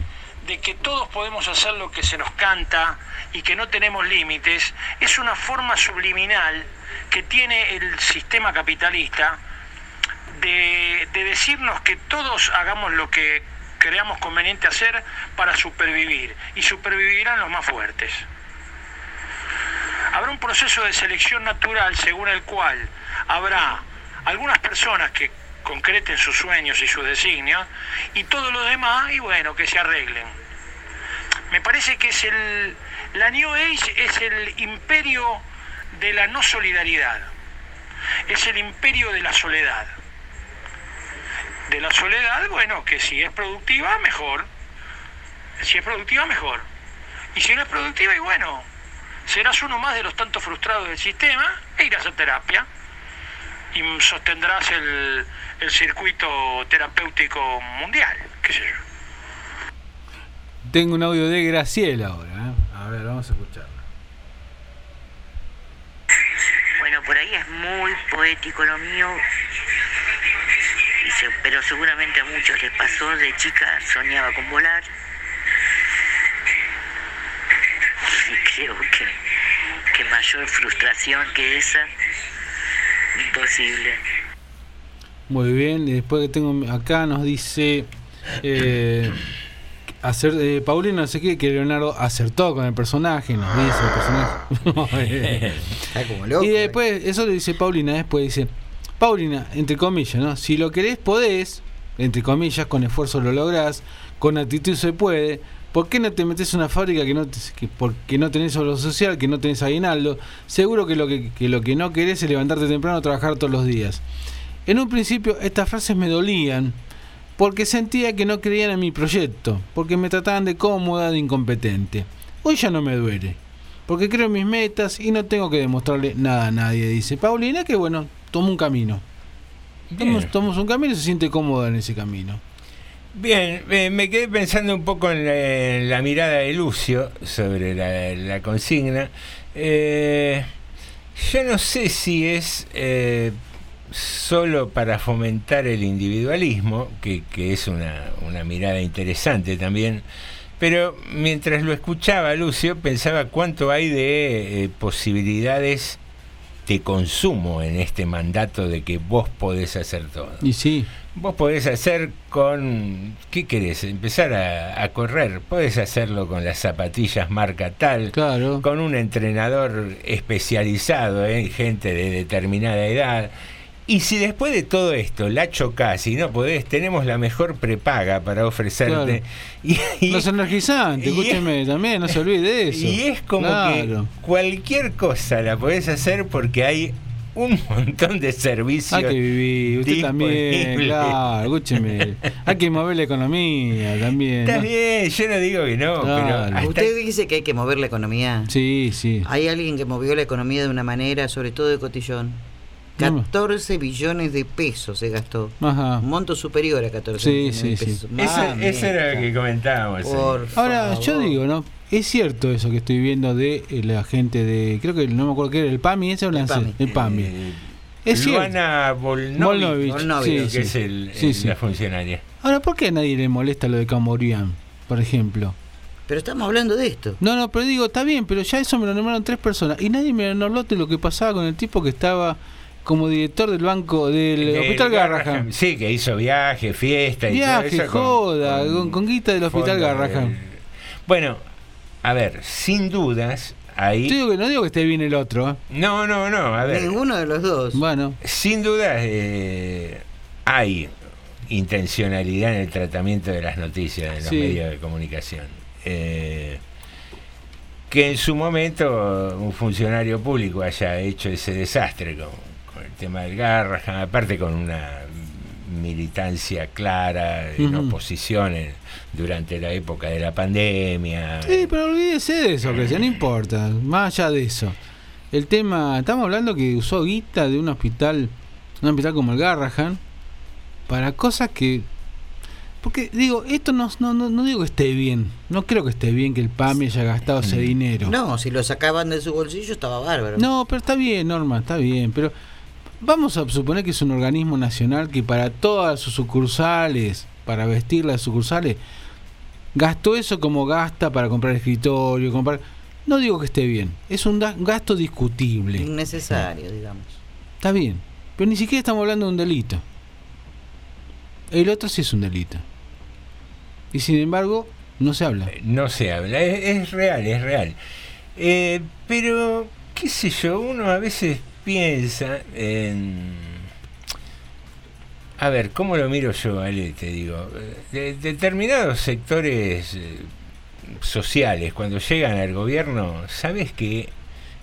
de que todos podemos hacer lo que se nos canta y que no tenemos límites es una forma subliminal que tiene el sistema capitalista de, de decirnos que todos hagamos lo que creamos conveniente hacer para supervivir y supervivirán los más fuertes. Habrá un proceso de selección natural según el cual habrá algunas personas que concreten sus sueños y sus designios y todos los demás, y bueno, que se arreglen. Me parece que es el. La New Age es el imperio de la no solidaridad. Es el imperio de la soledad. De la soledad, bueno, que si es productiva, mejor. Si es productiva, mejor. Y si no es productiva, y bueno, serás uno más de los tantos frustrados del sistema e irás a terapia y sostendrás el, el circuito terapéutico mundial, qué sé yo. Tengo un audio de Graciela ahora. ¿eh? A ver, vamos a escucharlo. Bueno, por ahí es muy poético lo mío, pero seguramente a muchos les pasó. De chica soñaba con volar. [LAUGHS] Y creo que, que mayor frustración que esa, imposible. Muy bien, y después que tengo acá nos dice eh, hacer eh, Paulina no sé qué que Leonardo acertó con el personaje, nos dice el personaje. [LAUGHS] Está como loco. y después, eso le dice Paulina, después dice, Paulina, entre comillas, ¿no? Si lo querés, podés, entre comillas, con esfuerzo lo lográs, con actitud se puede. ¿Por qué no te metes en una fábrica que no te- que porque no tenés obra social, que no tenés aguinaldo? Seguro que lo que, que lo que no querés es levantarte temprano a trabajar todos los días. En un principio estas frases me dolían porque sentía que no creían en mi proyecto, porque me trataban de cómoda, de incompetente. Hoy ya no me duele, porque creo en mis metas y no tengo que demostrarle nada a nadie, dice Paulina, que bueno, tomo un camino. Tomamos, tomamos un camino y se siente cómoda en ese camino. Bien, me quedé pensando un poco en la, mirada de Lucio sobre la, consigna. Eh, yo no sé si es eh, solo para fomentar el individualismo, que, que es una, una mirada interesante también, pero mientras lo escuchaba Lucio pensaba cuánto hay de eh, posibilidades de consumo en este mandato de que vos podés hacer todo. Y sí. Vos podés hacer con. ¿Qué querés? Empezar a, a correr. Podés hacerlo con las zapatillas marca tal. Claro. Con un entrenador especializado en gente de determinada edad. Y si después de todo esto la chocás y no podés, tenemos la mejor prepaga para ofrecerte. Y, Los energizantes, y- escúcheme también, no se olvide de eso. y es como Claro. que cualquier cosa la podés hacer porque hay un montón de servicios. Hay que vivir, usted también, claro, escúcheme. Hay que mover la economía también. Está ¿no? bien, yo no digo que no, Claro. pero hasta- Usted dice que hay que mover la economía. Sí, sí. Hay alguien que movió la economía de una manera, sobre todo de cotillón. No me- 14 billones de pesos se gastó. Ajá. Un monto superior a 14 Sí, billones sí, de sí. pesos. eso, Mamita. eso era lo que comentábamos. Por Ahora, yo favor. digo, ¿no? Es cierto eso que estoy viendo de eh, la gente de. Creo que no me acuerdo qué era, el PAMI, ese o el El? PAMI. El PAMI. es cierto. Luana Volnovich, Volnovich, sí, que sí. es el- Sí, el- sí. la funcionaria. Ahora, ¿por qué a nadie le molesta lo de Camborian, por ejemplo? Pero estamos hablando de esto. No, no, pero digo, está bien, pero ya eso me lo nombraron tres personas y nadie me habló de lo que pasaba con el tipo que estaba como director del banco del Del Hospital Garrahan. Sí, que hizo viaje, fiesta y Viaje, todo eso. con- joda, con, con guita del Hospital Garrahan. del- Bueno, a ver, sin dudas, ahí. Yo digo que no digo que esté bien el otro. ¿eh? No, no, no, a ver. Ninguno de los dos. Bueno, Sin dudas, eh, hay intencionalidad en el tratamiento de las noticias en los Sí. medios de comunicación. Eh, que en su momento un funcionario público haya hecho ese desastre con, con el tema del Garrahan, aparte con una militancia clara en Ujú. oposición en- durante la época de la pandemia. sí, pero olvídese de eso, que no importa, más allá de eso. El tema, estamos hablando que usó guita de un hospital, un hospital como el Garrahan, para cosas que... Porque digo, esto no, no, no, no digo que esté bien, no creo que esté bien que el PAMI haya gastado ese dinero. No, si lo sacaban de su bolsillo estaba bárbaro. No, pero está bien, Norma, está bien, pero vamos a suponer que es un organismo nacional que para todas sus sucursales, para vestir las sucursales, gastó eso como gasta para comprar escritorio, comprar... No digo que esté bien, es un gasto discutible. Innecesario, digamos. Está bien, pero ni siquiera estamos hablando de un delito. El otro sí es un delito. Y sin embargo, no se habla. No se habla, es, es real, es real. Eh, pero, qué sé yo, uno a veces piensa en... A ver, ¿cómo lo miro yo, Ale? Te digo, de, determinados sectores eh, sociales, cuando llegan al gobierno, ¿sabes que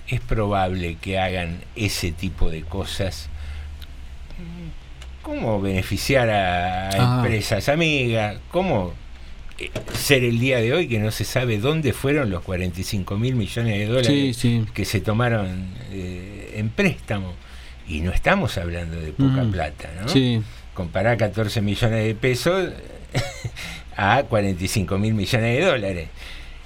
es probable que hagan ese tipo de cosas? ¿Cómo beneficiar a, Ah. empresas amigas? ¿Cómo eh, ser el día de hoy que no se sabe dónde fueron los 45 mil millones de dólares Sí, sí. que se tomaron eh, en préstamo? Y no estamos hablando de poca Mm. plata, ¿no? Sí. Comparar 14 millones de pesos [LAUGHS] a 45 mil millones de dólares.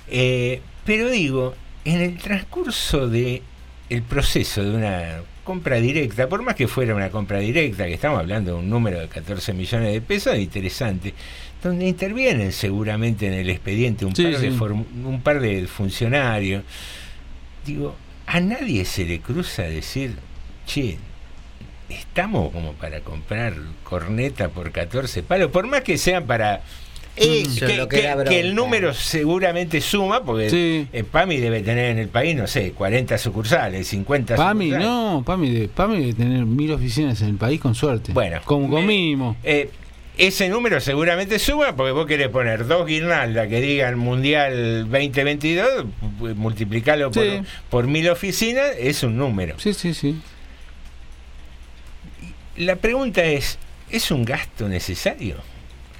Eh, pero digo, en el transcurso de el proceso de una compra directa, por más que fuera una compra directa, que estamos hablando de un número de 14 millones de pesos, interesante, donde intervienen seguramente en el expediente un, Sí, par, de sí. form- un par de funcionarios. Digo, a nadie se le cruza decir, che, estamos como para comprar corneta por 14 palos, por más que sean para... Eso es lo que que el número seguramente suma, porque Sí. el PAMI debe tener en el país, no sé, 40 sucursales, 50 PAMI, sucursales. no, PAMI, de, PAMI debe tener mil oficinas en el país con suerte. Bueno, como, como me- mínimo. Eh, ese número seguramente suma porque vos querés poner dos guirnaldas que digan Mundial 2022, pu- multiplicarlo por, Sí. por mil oficinas, es un número. Sí, sí, sí. La pregunta es, ¿es un gasto necesario?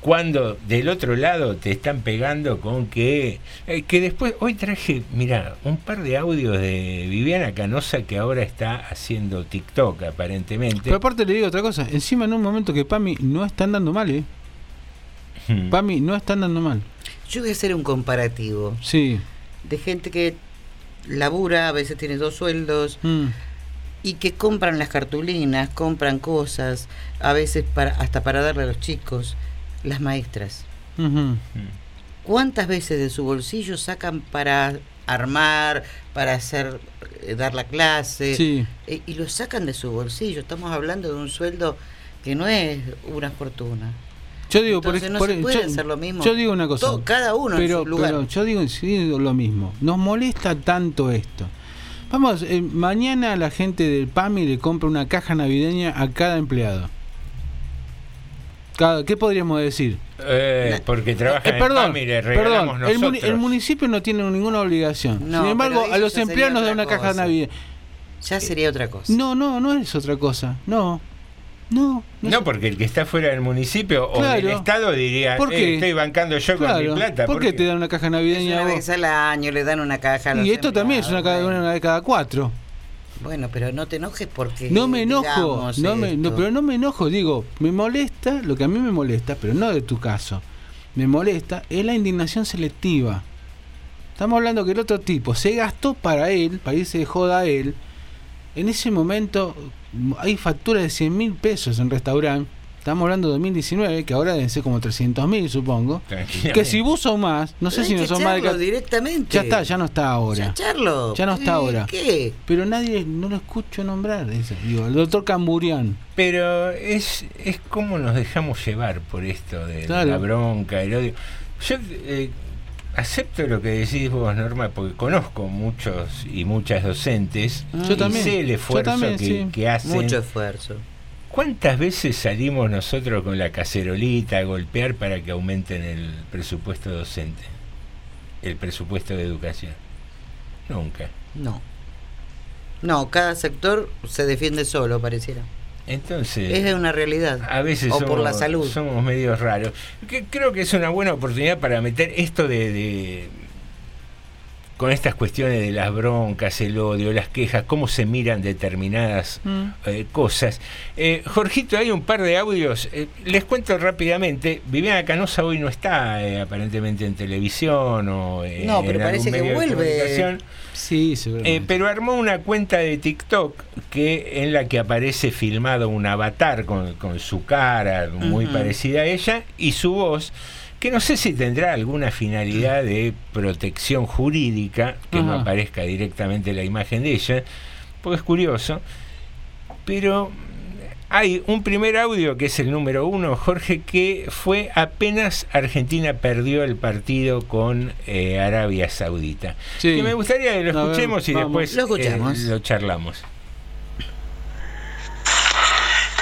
Cuando del otro lado te están pegando con que... eh, que después, hoy traje, mira, un par de audios de Viviana Canosa que ahora está haciendo TikTok aparentemente. Pero aparte le digo otra cosa, encima en un momento que PAMI no está andando mal, ¿eh? Hmm. PAMI no está andando mal. Yo voy a hacer un comparativo Sí. de gente que labura, a veces tiene dos sueldos Mm. Y que compran las cartulinas, compran cosas, a veces para, hasta para darle a los chicos, las maestras. ¿Cuántas veces de su bolsillo sacan para armar, para hacer eh, dar la clase? Sí. Eh, y lo sacan de su bolsillo. Estamos hablando de un sueldo que no es una fortuna. Yo digo, por, Entonces no por- se puede yo, hacer lo mismo. yo digo una cosa. Todo- cada uno en su lugar. pero yo digo lo mismo. Nos molesta tanto esto. Vamos, eh, mañana la gente del PAMI le compra una caja navideña a cada empleado. Cada- ¿Qué podríamos decir? Eh, porque trabaja Eh, en perdón, PAMI, le regalamos perdón el, muni- el municipio no tiene ninguna obligación. No, Sin embargo, a los empleados nos da una caja navideña. Ya sería otra cosa. No, no, no es otra cosa. No. No. No, porque el que está fuera del municipio o Claro. del Estado diría, ¿Por "Eh, estoy bancando yo con mi plata. ¿Por qué te dan una caja Es navideña? una vez al año le dan una caja a los Y esto también es una, cada, una de cada cuatro. Bueno, pero no te enojes porque. No me enojo, no me, no, pero no me enojo, digo, me molesta, lo que a mí me molesta, pero no de tu caso, me molesta, es la indignación selectiva. Estamos hablando que el otro tipo se gastó para él, para irse de joda a él, en ese momento hay facturas de 100 mil pesos en restaurante, estamos hablando de 2019, que ahora deben ser como 300 mil supongo, que si vos son más, no sé si no son más directamente. Ya está, ya no está ahora. Ya. Ya no está ahora. ¿Qué? Pero nadie, no lo escucho nombrar. Digo, el doctor Camburian. Pero es, es como nos dejamos llevar por esto de Claro. la bronca, el odio. Yo eh, acepto lo que decís vos, Norma, porque conozco muchos y muchas docentes. Yo y también, sé el esfuerzo también, que, sí. que hacen. Mucho esfuerzo. ¿Cuántas veces salimos nosotros con la cacerolita a golpear para que aumenten el presupuesto docente? El presupuesto de educación. Nunca. No. No, cada sector se defiende solo, pareciera. Entonces. Es una realidad. A veces o somos, por la salud. somos medios raros. Que creo que es una buena oportunidad para meter esto de, de- con estas cuestiones de las broncas, el odio, las quejas, cómo se miran determinadas Mm. eh, cosas. Eh, Jorgito, hay un par de audios. eh, les cuento rápidamente. Viviana Canosa hoy no está eh, aparentemente en televisión o eh, No, pero en algún parece que medio de vuelve. comunicación. Sí, seguramente. Eh, pero armó una cuenta de TikTok que en la que aparece filmado un avatar con, con su cara muy parecida a ella y su voz, que no sé si tendrá alguna finalidad de protección jurídica, que no aparezca directamente la imagen de ella, porque es curioso, pero hay un primer audio que es el número uno, Jorge, que fue apenas Argentina perdió el partido con eh, Arabia Saudita. Sí. Que me gustaría que lo A ver, escuchemos y después Lo escuchamos. eh, lo charlamos.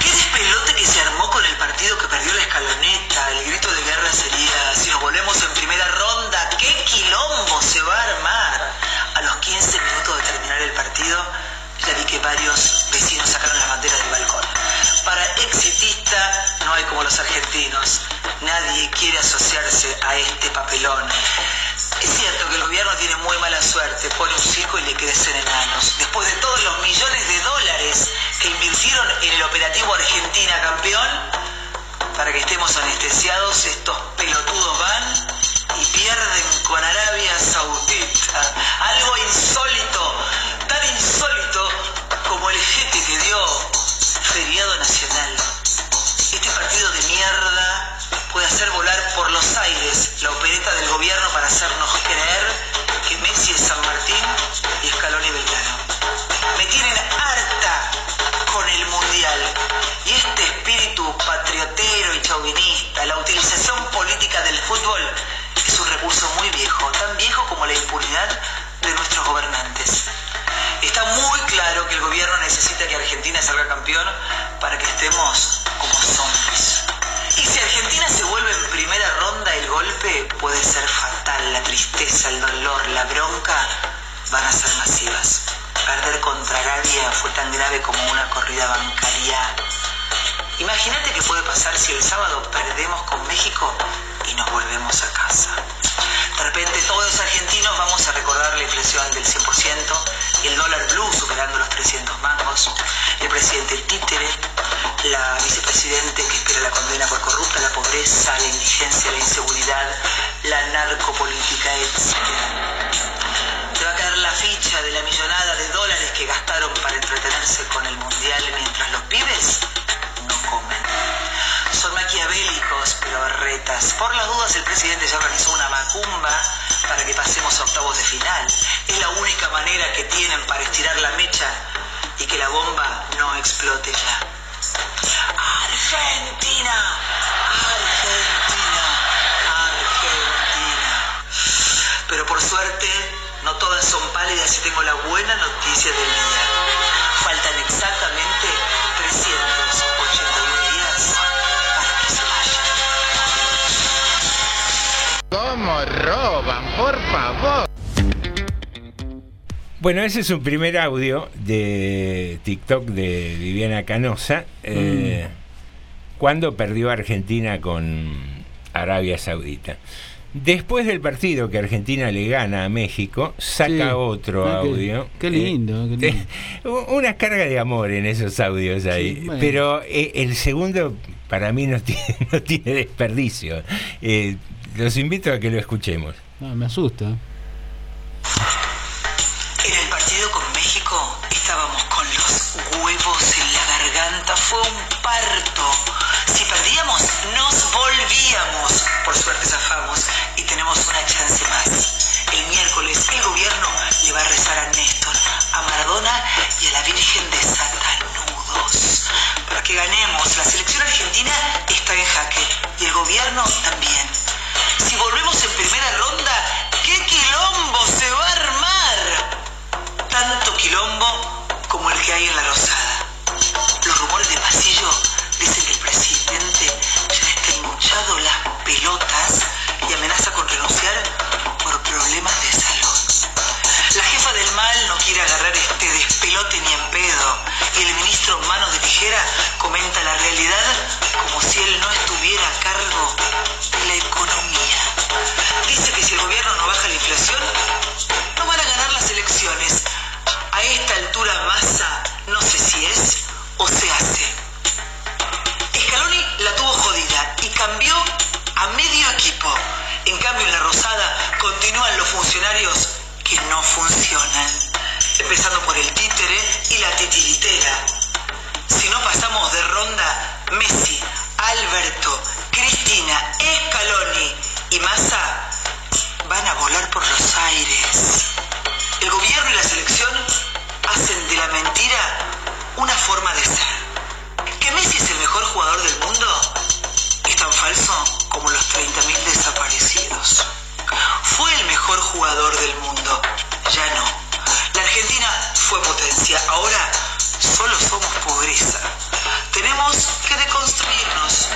¿Qué despelote que se armó con el partido que perdió la escaloneta? El grito de guerra sería, si nos volvemos en primera ronda, ¿qué quilombo se va a armar? A los 15 minutos de terminar el partido, ya vi que varios vecinos sacaron las banderas del balcón. Para exitista no hay como los argentinos. Nadie quiere asociarse a este papelón. Es cierto que el gobierno tiene muy mala suerte, pone un circo y le crecen enanos. Después de todos los millones de dólares que invirtieron en el operativo Argentina campeón, para que estemos anestesiados, estos pelotudos van y pierden con Arabia Saudita. Algo insólito, tan insólito como el jefe que dio feriado nacional. Este partido de mierda puede hacer volar por los aires la opereta del gobierno para hacernos creer que Messi es San Martín y Scaloni Belgrano. Me tienen harta con el mundial y este espíritu patriotero y chauvinista, la utilización política del fútbol es un recurso muy viejo, tan viejo como la impunidad de nuestros gobernantes. Está muy claro que el gobierno necesita que Argentina salga campeón para que estemos como zombies. Y si Argentina se vuelve en primera ronda, el golpe puede ser fatal. La tristeza, el dolor, la bronca van a ser masivas. Perder contra Arabia fue tan grave como una corrida bancaria. Imagínate qué puede pasar si el sábado perdemos con México y nos volvemos a casa. De repente todos los argentinos vamos a recordar la inflación del 100% y el dólar blue superando los 300 mangos, el presidente títere, la vicepresidente que espera la condena por corrupta, la pobreza, la indigencia, la inseguridad, la narcopolítica, etc. Te va a caer la ficha de la millonada de dólares que gastaron para entretenerse con el Por las dudas, el presidente ya organizó una macumba para que pasemos a octavos de final. Es la única manera que tienen para estirar la mecha y que la bomba no explote ya. Argentina, Argentina, Argentina. Pero por suerte, no todas son pálidas y tengo la buena noticia del día. Faltan exactamente ¿Cómo roban? Por favor. Bueno, ese es un primer audio de TikTok de Viviana Canosa. eh, Cuando perdió Argentina con Arabia Saudita. Después del partido que Argentina le gana a México, saca Sí. otro Ah, audio. qué lindo, qué lindo. [LAUGHS] Eh, Una carga de amor en esos audios ahí. Sí, bueno. Pero eh, el segundo para mí no [LAUGHS] tiene, no tiene desperdicio. Los invito a que lo escuchemos. No, me asusta. En el partido con México estábamos con los huevos en la garganta. Fue un parto. Si perdíamos, nos volvíamos. Por suerte zafamos y tenemos una chance más. El miércoles el gobierno le va a rezar a Néstor, a Maradona y a la Virgen de Satanudos. Para que ganemos, la selección argentina está en jaque y el gobierno también. Si volvemos en primera ronda, ¿qué quilombo se va a armar? tanto quilombo como el que hay en la Rosada. Los rumores de pasillo dicen que el presidente ya está hinchado las pelotas y amenaza con renunciar por problemas de salud. La jefa del mal no quiere agarrar este despelote ni pedo y el ministro Manos de Tijera comenta la realidad como si él no estuviera a cargo de la economía. Dice que si el gobierno no baja la inflación, no van a ganar las elecciones. A esta altura masa no sé si es o se hace. Scaloni la tuvo jodida y cambió a medio equipo. En cambio en la Rosada continúan los funcionarios que no funcionan. Empezando por el títere y la titiritera. Si no pasamos de ronda, Messi, Alberto, Cristina, Scaloni y Massa van a volar por los aires. El gobierno y la selección hacen de la mentira una forma de ser. ¿Que Messi es el mejor jugador del mundo? Es tan falso como los 30.000 desaparecidos. Fue el mejor jugador del mundo, ya no. La Argentina fue potencia, ahora solo somos pobreza. Tenemos que deconstruirnos.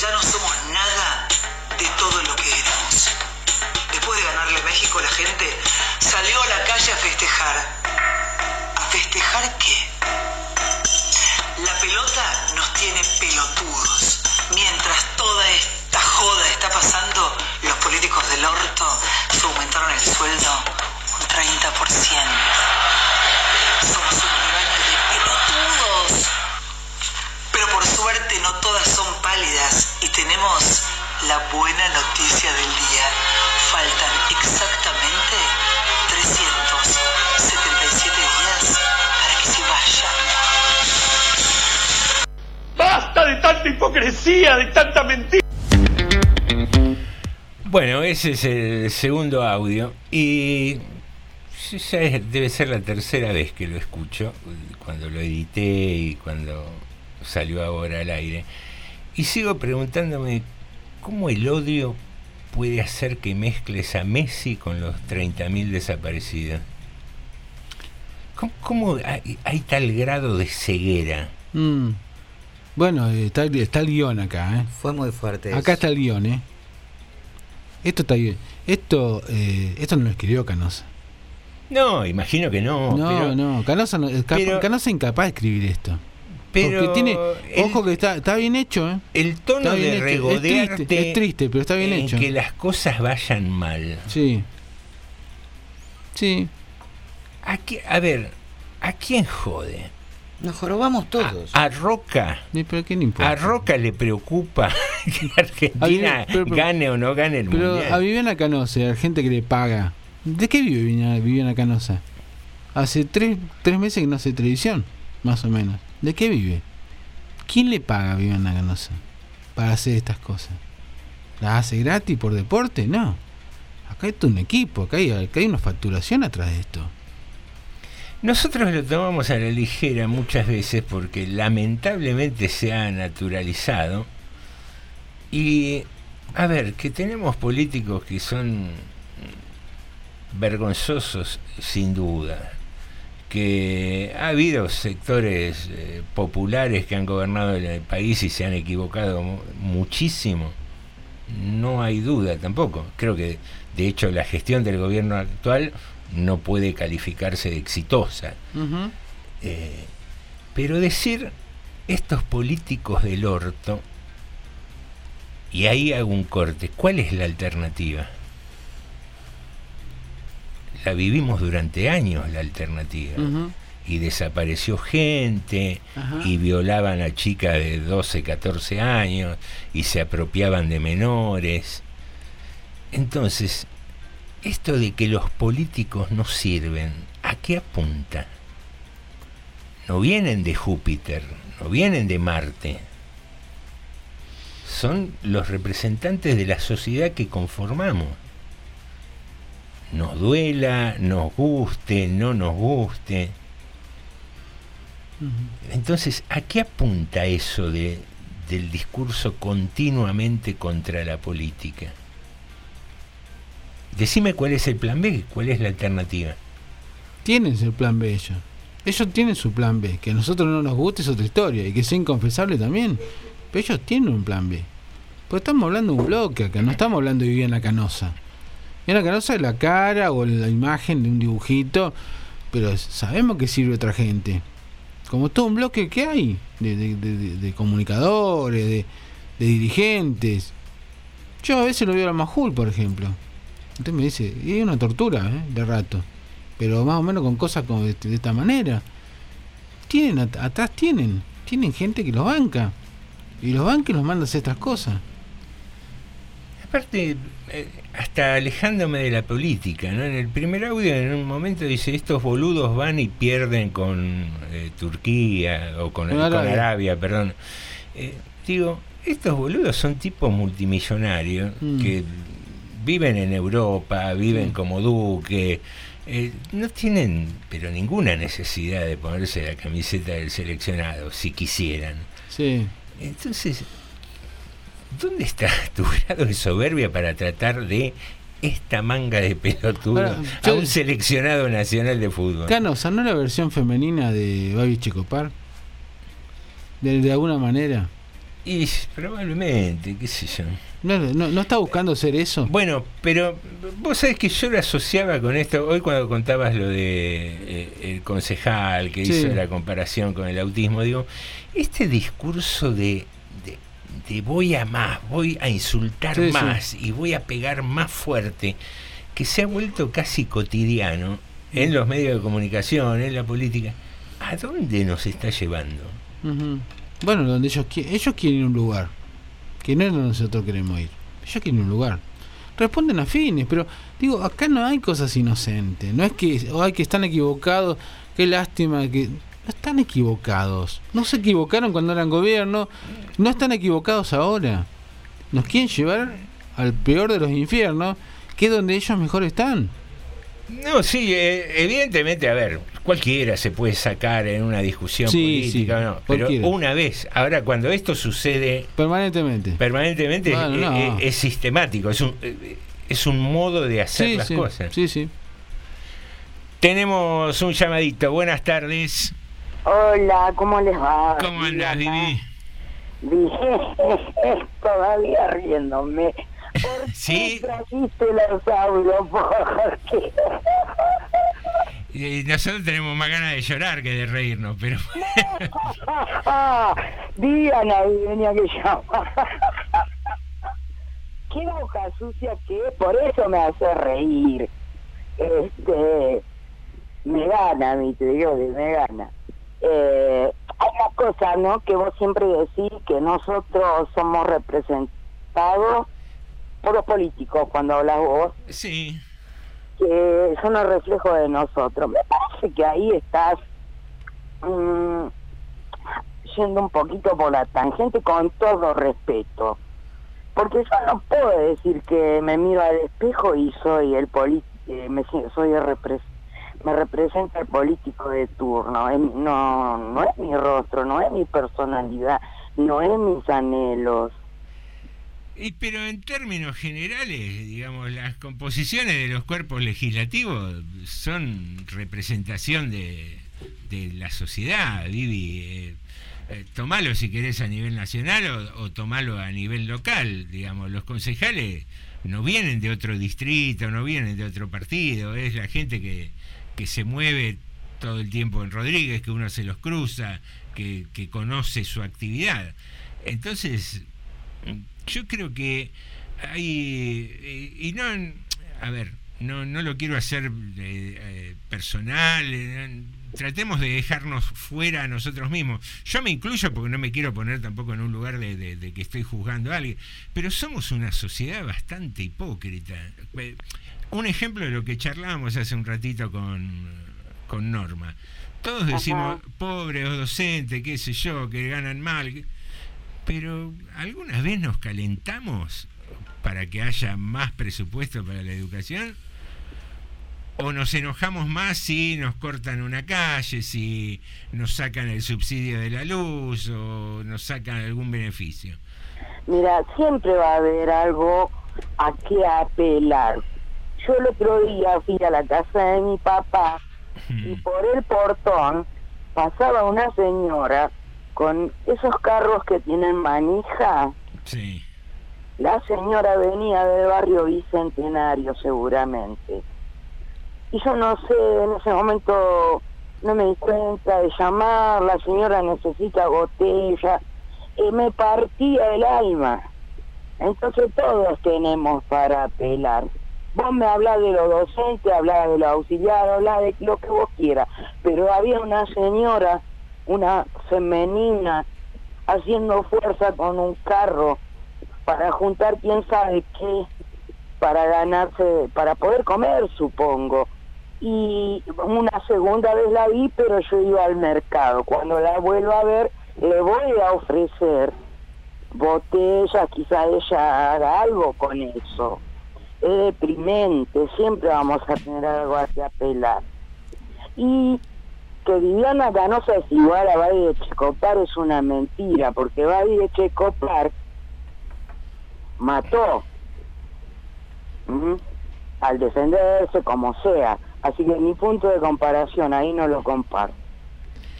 Ya no somos nada de todo lo que éramos. Después de ganarle México, la gente salió a la calle a festejar. ¿A festejar qué? La pelota nos tiene pelotudos. Mientras toda esta joda está pasando, los políticos del orto se aumentaron el sueldo la buena noticia del día. Faltan exactamente 377 días para que se vayan. ¡Basta de tanta hipocresía, de tanta mentira! Bueno, ese es el segundo audio y ya es- debe ser la tercera vez que lo escucho, cuando lo edité y cuando salió ahora al aire. Y sigo preguntándome cómo el odio puede hacer que mezcles a Messi con los 30.000 desaparecidos. ¿Cómo, cómo hay, hay tal grado de ceguera? Mm. Bueno, está, está el guion acá, ¿eh? Fue muy fuerte. Acá eso. está el guion, ¿eh? Esto está bien. Esto, eh, esto no lo escribió Canosa. No, imagino que no. No, pero- no, Canosa, no, pero- Canosa es incapaz de escribir esto. Pero Porque tiene, el- ojo que está, está bien hecho, ¿eh? El tono de regodearte Es triste, es triste, pero está bien en hecho. que las cosas vayan mal. Sí. Sí. ¿A, qué- a ver, ¿a quién jode? Nos jorobamos todos. A Roca. ¿Pero importa? A Roca le preocupa [LAUGHS] que Argentina A pero- pero- gane o no gane el Pero mundial. a Viviana Canosa, a la gente que le paga. ¿De qué vive Viviana, Viviana Canosa? Hace tres, tres meses que no hace televisión, más o menos. ¿De qué vive? ¿Quién le paga a Viviana Canosa para hacer estas cosas? ¿La hace gratis por deporte? No. Acá hay un equipo, acá hay, acá hay una facturación atrás de esto. Nosotros lo tomamos a la ligera muchas veces porque lamentablemente se ha naturalizado y a ver, que tenemos políticos que son vergonzosos sin duda, que ha habido sectores eh, populares que han gobernado el país y se han equivocado mu- muchísimo, no hay duda tampoco. Creo que de hecho la gestión del gobierno actual no puede calificarse de exitosa. Eh, pero decir estos políticos del orto, y ahí hago un corte, ¿cuál es la alternativa? La vivimos durante años la alternativa. Y desapareció gente, y violaban a chicas de 12, 14 años, y se apropiaban de menores. Entonces, esto de que los políticos no sirven, ¿a qué apunta? No vienen de Júpiter, no vienen de Marte. Son los representantes de la sociedad que conformamos. Nos duela, nos guste, no nos guste. Entonces, ¿a qué apunta eso de, del discurso continuamente contra la política? Decime cuál es el plan B, cuál es la alternativa. Tienen el plan B ellos. Ellos tienen su plan B. Que a nosotros no nos guste es otra historia. Y que sea inconfesable también. Pero ellos tienen un plan B. Pues estamos hablando de un bloque acá. No estamos hablando de Viviana Canosa. Viviana Canosa es la cara o la imagen de un dibujito. Pero sabemos que sirve otra gente. Como todo un bloque que hay. De, comunicadores, de, dirigentes. Yo a veces lo veo a la Majul, por ejemplo. Usted me dice, es una tortura, ¿eh? De rato. Pero más o menos con cosas como de, esta manera. Tienen, at- atrás tienen. Tienen gente que los banca. Y los banca y los manda a hacer estas cosas. Aparte, eh, hasta alejándome de la política, ¿no? En el primer audio, en un momento dice, estos boludos van y pierden con eh, Turquía o con, Con con Arabia. Perdón. Eh, digo, estos boludos son tipos multimillonarios Mm. que viven en Europa, viven como Duque, eh, no tienen pero ninguna necesidad de ponerse la camiseta del seleccionado, si quisieran. Sí. Entonces, ¿dónde está tu grado de soberbia para tratar de esta manga de pelotudo Ahora, a yo- un seleccionado nacional de fútbol? Canosa, ¿no es la versión femenina de Babi Checopar? De, de alguna manera. Y probablemente, qué sé yo. No, no, no está buscando ser eso. Bueno, pero vos sabés que yo lo asociaba con esto. Hoy cuando contabas lo de eh, el concejal que Sí. hizo la comparación con el autismo, digo, este discurso de, de, de voy a más, voy a insultar Sí, sí. más y voy a pegar más fuerte, que se ha vuelto casi cotidiano en los medios de comunicación, en la política. ¿A dónde nos está llevando? Ujú. Bueno, donde ellos quieren, ellos quieren un lugar, que no es donde nosotros queremos ir. Ellos quieren un lugar. Responden afines, pero digo, acá no hay cosas inocentes. No es que, ay, que están equivocados, qué lástima que... No están equivocados. No se equivocaron cuando eran gobierno, no están equivocados ahora. Nos quieren llevar al peor de los infiernos, que es donde ellos mejor están. No, sí, eh, evidentemente, a ver, cualquiera se puede sacar en una discusión Sí, política, sí, ¿no? pero cualquiera. una vez, ahora cuando esto sucede Permanentemente. permanentemente Bueno, eh, no. eh, es, sistemático, es un, es un modo de hacer Sí, las cosas. sí, sí. Tenemos un llamadito, buenas tardes. Hola, ¿cómo les va? ¿Cómo andás, Vivi? Bien, todavía riéndome. ¿Por [LAUGHS] Sí. trajiste los audios? Porque... Eh, nosotros tenemos más ganas de llorar que de reírnos, pero [LAUGHS] Digan a Virginia que llama. [LAUGHS] Qué boca sucia que es, por eso me hace reír. Este, me gana, mí te digo que me gana. Eh, hay una cosa, ¿no? Que vos siempre decís que nosotros somos representados por los políticos cuando hablas vos, sí. que son el reflejo de nosotros. Me parece que ahí estás mm, yendo un poquito por la tangente con todo respeto. Porque yo no puedo decir que me miro al espejo y soy el político, si- soy el repres- me representa el político de turno. No, no es mi rostro, no es mi personalidad, no es mis anhelos. Y, pero en términos generales, digamos, las composiciones de los cuerpos legislativos son representación de, de la sociedad, Vivi. Eh, eh, tomalo si querés a nivel nacional o, o tomalo a nivel local. Digamos, los concejales no vienen de otro distrito, no vienen de otro partido, es la gente que, que se mueve todo el tiempo en Rodríguez, que uno se los cruza, que, que conoce su actividad. Entonces, yo creo que hay eh, y no a ver no no lo quiero hacer eh, eh, personal tratemos de dejarnos fuera a nosotros mismos yo me incluyo porque no me quiero poner tampoco en un lugar de, de- que estoy juzgando a alguien pero somos una sociedad bastante hipócrita un ejemplo de lo que charlábamos hace un ratito con con Norma todos decimos pobres docentes qué sé yo que ganan mal pero ¿alguna vez nos calentamos para que haya más presupuesto para la educación? ¿O nos enojamos más si nos cortan una calle, si nos sacan el subsidio de la luz o nos sacan algún beneficio? Mira, siempre va a haber algo a qué apelar. Yo el otro día fui a la casa de mi papá y por el portón pasaba una señora con esos carros que tienen manija. Sí. La señora venía del barrio Bicentenario seguramente. Y yo no sé, en ese momento no me di cuenta de llamar, la señora necesita botella, y me partía el alma. Entonces todos tenemos para apelar. Vos me hablás de los docentes, hablás de los auxiliares, hablás de lo que vos quieras, pero había una señora, una femenina, haciendo fuerza con un carro para juntar quién sabe qué, para ganarse, para poder comer, supongo. Y una segunda vez la vi, pero yo iba al mercado. Cuando la vuelvo a ver, le voy a ofrecer botellas, quizá ella haga algo con eso. Es deprimente, siempre vamos a tener algo a que apelar. Y que Viviana Canosa es igual a Valle de Checopar es una mentira, porque Valle de Checopar mató ¿m? al defenderse como sea. Así que mi punto de comparación ahí no lo comparto.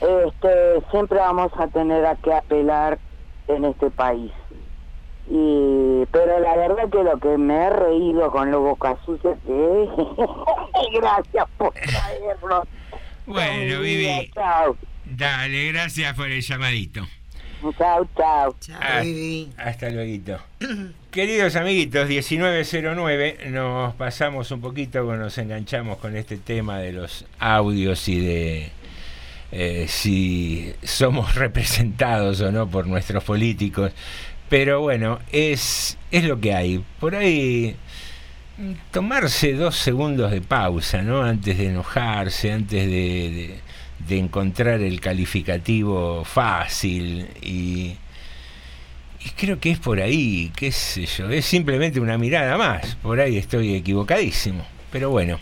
Este, siempre vamos a tener a que apelar en este país. Y, pero la verdad que lo que me he reído con los boca sucias que [LAUGHS] gracias por traerlo. Bueno, Vivi, dale, gracias por el llamadito. Chao, chao. Ah, Hasta luego. [CLEARS THROAT] Queridos amiguitos, 1909, nos pasamos un poquito, cuando nos enganchamos con este tema de los audios y de eh, si somos [LAUGHS] representados o no por nuestros políticos. Pero bueno, es, es lo que hay. Por ahí tomarse dos segundos de pausa, ¿no? Antes de enojarse, antes de, de- de encontrar el calificativo fácil y, y creo que es por ahí, qué sé yo, es simplemente una mirada más, por ahí estoy equivocadísimo, pero bueno.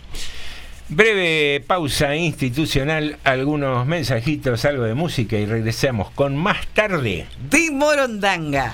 Breve pausa institucional, algunos mensajitos, algo de música y regresamos con más tarde. De Morondanga.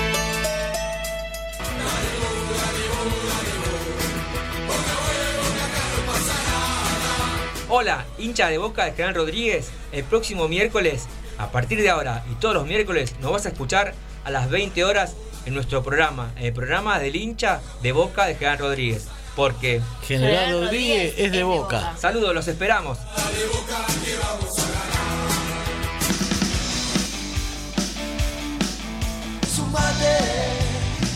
Hola, hincha de Boca de General Rodríguez. El próximo miércoles, a partir de ahora y todos los miércoles, nos vas a escuchar a las 20 horas en nuestro programa, el programa del hincha de Boca de General Rodríguez. Porque General Rodríguez es de Boca. Saludos, los esperamos. Sumate,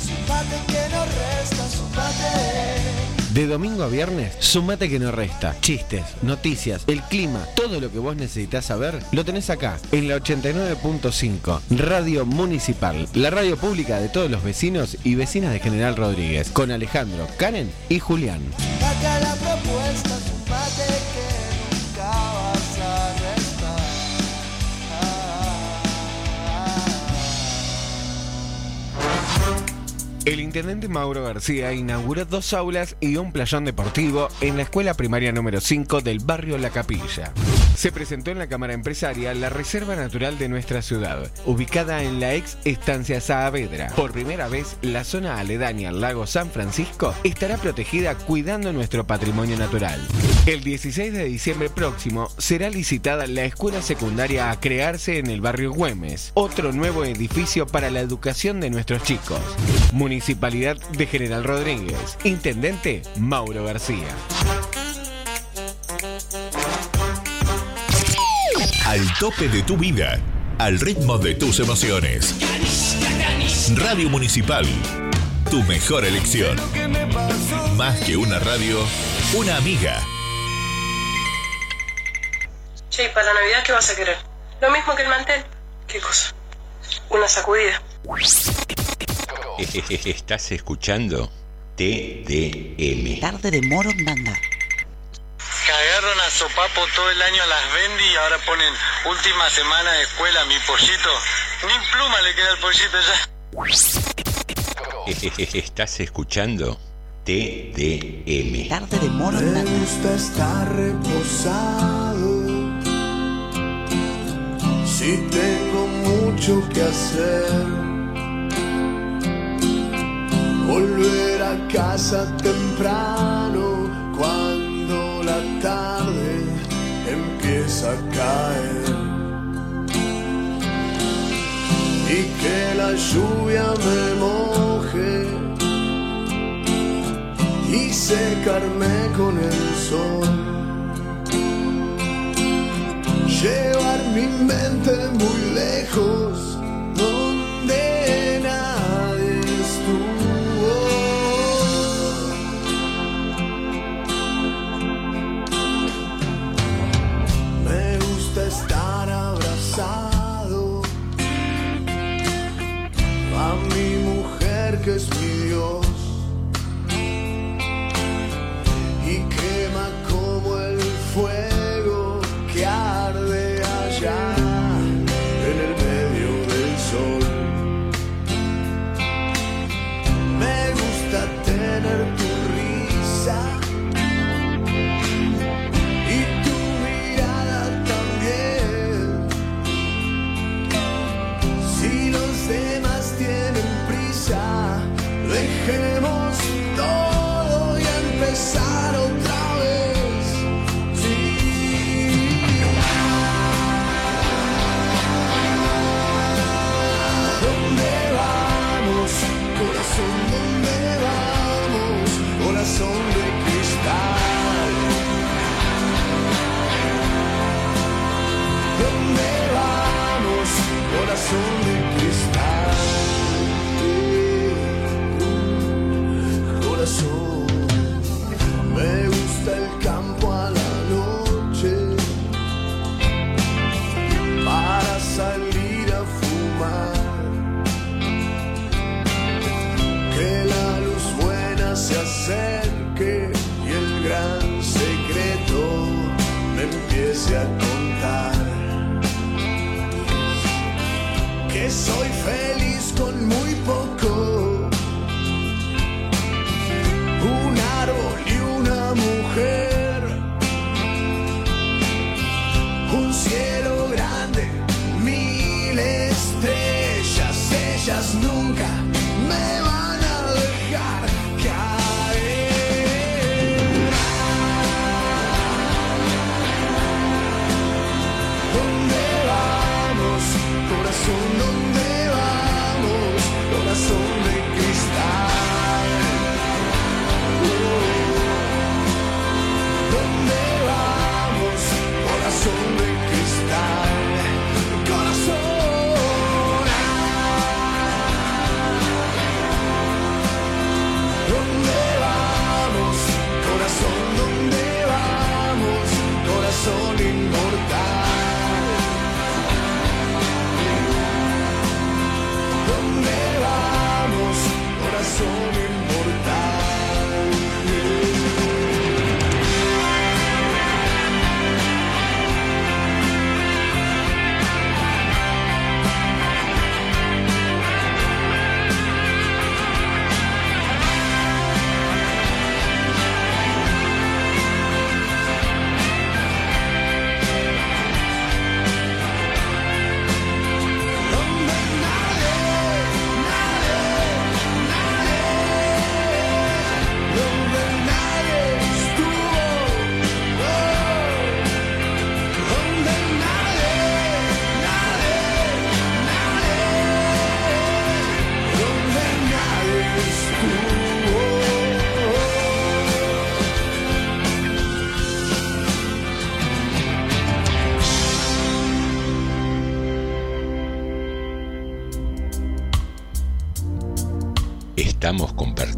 sumate que no resta, sumate. De domingo a viernes, sumate que no resta. Chistes, noticias, el clima, todo lo que vos necesitas saber, lo tenés acá, en la 89.5, Radio Municipal, la radio pública de todos los vecinos y vecinas de General Rodríguez, con Alejandro, Karen y Julián. El intendente Mauro García inauguró dos aulas y un playón deportivo en la escuela primaria número 5 del barrio La Capilla. Se presentó en la Cámara Empresaria la Reserva Natural de nuestra ciudad, ubicada en la ex estancia Saavedra. Por primera vez, la zona aledaña al lago San Francisco estará protegida cuidando nuestro patrimonio natural. El 16 de diciembre próximo será licitada la escuela secundaria a crearse en el barrio Güemes, otro nuevo edificio para la educación de nuestros chicos. Municipalidad de General Rodríguez. Intendente Mauro García. Al tope de tu vida. Al ritmo de tus emociones. Radio Municipal. Tu mejor elección. Más que una radio, una amiga. Che, ¿y para Navidad qué vas a querer? Lo mismo que el mantel. ¿Qué cosa? Una sacudida. [LAUGHS] Estás escuchando TDM. Tarde de Morondanga. Que agarran a sopapo todo el año a las vendi y ahora ponen última semana de escuela mi pollito. Ni pluma le queda al pollito ya. [LAUGHS] Estás escuchando TDM. Tarde de Me Morondanga. gusta estar reposado. Si tengo mucho que hacer. Volver a casa temprano cuando la tarde empieza a caer. Y que la lluvia me moje y secarme con el sol. Llevar mi mente muy lejos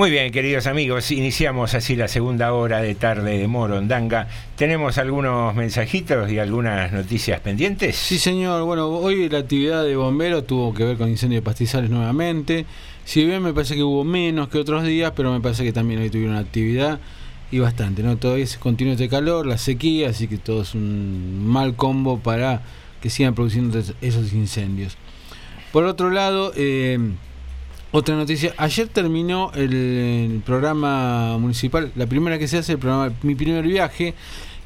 Muy bien, queridos amigos, iniciamos así la segunda hora de tarde de Morondanga. ¿Tenemos algunos mensajitos y algunas noticias pendientes? Sí, señor. Bueno, hoy la actividad de bomberos tuvo que ver con incendios de pastizales nuevamente. Si bien me parece que hubo menos que otros días, pero me parece que también hoy tuvieron actividad y bastante, ¿no? Todavía se continúa este calor, la sequía, así que todo es un mal combo para que sigan produciendo es- esos incendios. Por otro lado, eh, otra noticia, ayer terminó el, el programa municipal, la primera que se hace, el programa Mi Primer Viaje,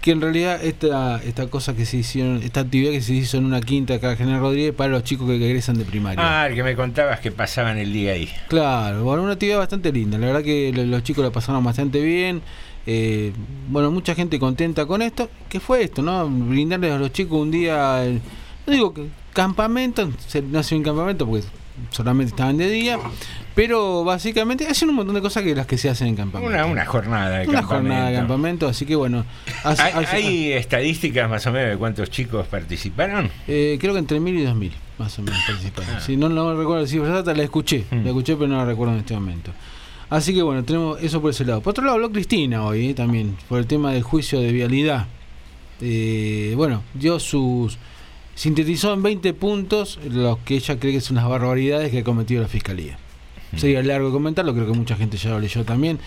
que en realidad esta, esta cosa que se hicieron, esta actividad que se hizo en una quinta acá en General Rodríguez para los chicos que egresan de primaria. Ah, el que me contabas que pasaban el día ahí. Claro, bueno, una actividad bastante linda. La verdad que lo- los chicos la pasaron bastante bien. Eh, bueno, mucha gente contenta con esto. ¿Qué fue esto, no? Brindarles a los chicos un día, eh, no digo que campamento, se- no hace un campamento porque solamente estaban de día, pero básicamente hacen un montón de cosas que las que se hacen en campamento. Una, una jornada de Una campamento. jornada de campamento, así que bueno. hace- ¿Hay, hace- hay estadísticas más o menos de cuántos chicos participaron? eh, creo que entre mil y dos mil, más o menos, participaron. Ah. Sí, no, no recuerdo exacta, la escuché, Mm. la escuché, pero no la recuerdo en este momento. Así que bueno, tenemos eso por ese lado. Por otro lado, habló Cristina hoy eh, también, por el tema del juicio de vialidad. Eh, bueno, dio sus. Sintetizó en 20 puntos los que ella cree que son las barbaridades que ha cometido la fiscalía. Sería largo comentarlo, creo que mucha gente ya lo leyó también.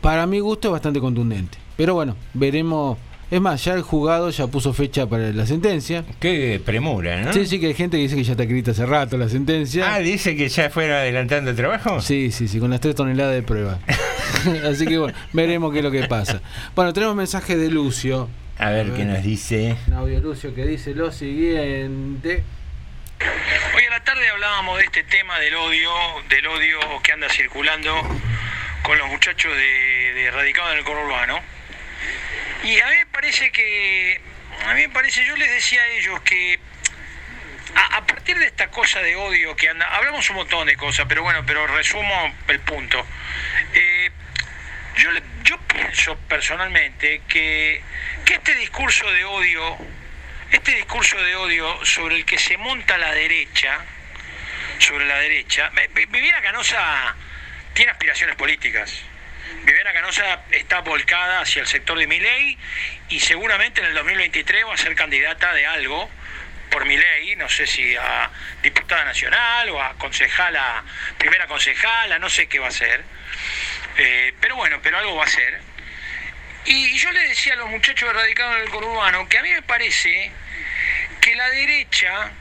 Para mi gusto es bastante contundente. Pero bueno, veremos. Es más, ya el juzgado ya puso fecha para la sentencia. Qué premura, ¿no? Sí, sí, que hay gente que dice que ya está escrita hace rato la sentencia. Ah, dice que ya fueron adelantando el trabajo. Sí, sí, sí, con las tres toneladas de prueba. [LAUGHS] Así que bueno, veremos qué es lo que pasa. Bueno, tenemos mensaje de Lucio. A ver qué nos dice. Un audio de Lucio que dice lo siguiente. Hoy a la tarde hablábamos de este tema del odio, del odio que anda circulando con los muchachos de, de radicados en el conurbano. Y a mí me parece que, a mí me parece, yo les decía a ellos que a, a partir de esta cosa de odio que anda, hablamos un montón de cosas, pero bueno, pero resumo el punto. Eh, yo pienso personalmente que, que este discurso de odio, este discurso de odio sobre el que se monta la derecha, sobre la derecha, Viviana Canosa tiene aspiraciones políticas. Viviana Canosa está volcada hacia el sector de Milei y seguramente en el 2023 va a ser candidata de algo por Milei, no sé si a diputada nacional o a concejala, primera concejala, no sé qué va a ser. Eh, pero bueno, pero algo va a ser. Y, yo le decía a los muchachos radicados en el conurbano que a mí me parece que la derecha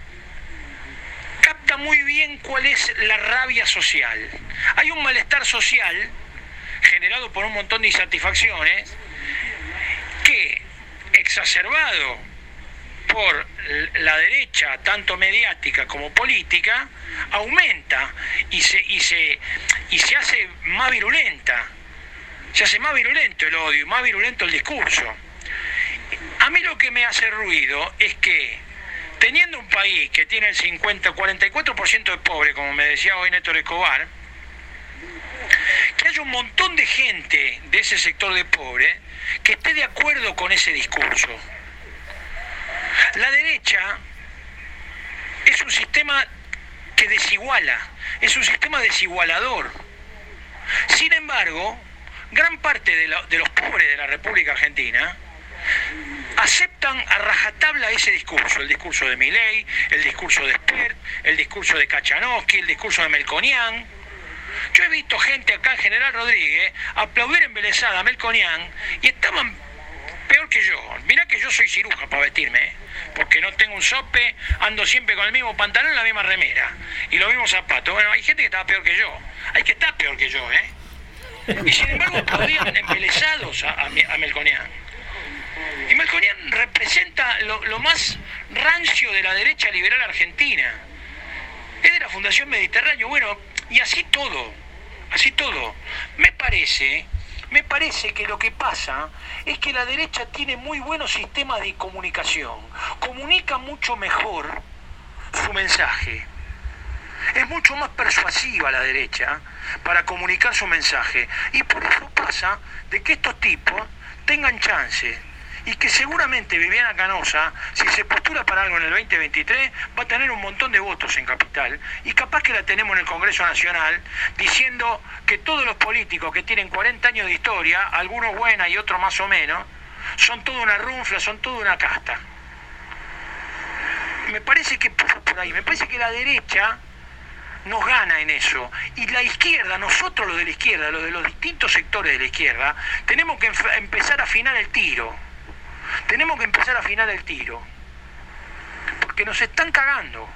capta muy bien cuál es la rabia social. Hay un malestar social generado por un montón de insatisfacciones que, exacerbado por la derecha, tanto mediática como política, aumenta y se, y se, y se hace más virulenta. Se hace más virulento el odio, más virulento el discurso. A mí lo que me hace ruido es que teniendo un país que tiene el 50, 44% de pobre, como me decía hoy Néstor Escobar, que haya un montón de gente de ese sector de pobre que esté de acuerdo con ese discurso. La derecha es un sistema que desiguala, es un sistema desigualador. Sin embargo, gran parte de, la- de los pobres de la República Argentina aceptan a rajatabla ese discurso, el discurso de Milei, el discurso de Spert, el discurso de Kachanowski, el discurso de Melconian. Yo he visto gente acá en General Rodríguez aplaudir embelesada a Melconian y estaban peor que yo. Mirá que yo soy ciruja para vestirme, ¿eh? porque no tengo un sope, ando siempre con el mismo pantalón la misma remera y los mismos zapatos. Bueno, hay gente que estaba peor que yo. Hay que estar peor que yo, ¿eh? Y sin embargo aplaudían embelesados a, a, Melconian. Y Melconian representa lo, lo más rancio de la derecha liberal argentina. Es de la Fundación Mediterráneo, bueno, y así todo, así todo. Me parece, me parece que lo que pasa es que la derecha tiene muy buenos sistemas de comunicación, comunica mucho mejor su mensaje. Es mucho más persuasiva la derecha para comunicar su mensaje. Y por eso pasa de que estos tipos tengan chance. Y que seguramente Viviana Canosa, si se postula para algo en el 2023, va a tener un montón de votos en Capital. Y capaz que la tenemos en el Congreso Nacional diciendo que todos los políticos que tienen 40 años de historia, algunos buenas y otros más o menos, son toda una runfla, son toda una casta. Me parece que por ahí, me parece que la derecha nos gana en eso. Y la izquierda, nosotros los de la izquierda, los de los distintos sectores de la izquierda, tenemos que empezar a afinar el tiro. Tenemos que empezar a afinar el tiro. Porque nos están cagando.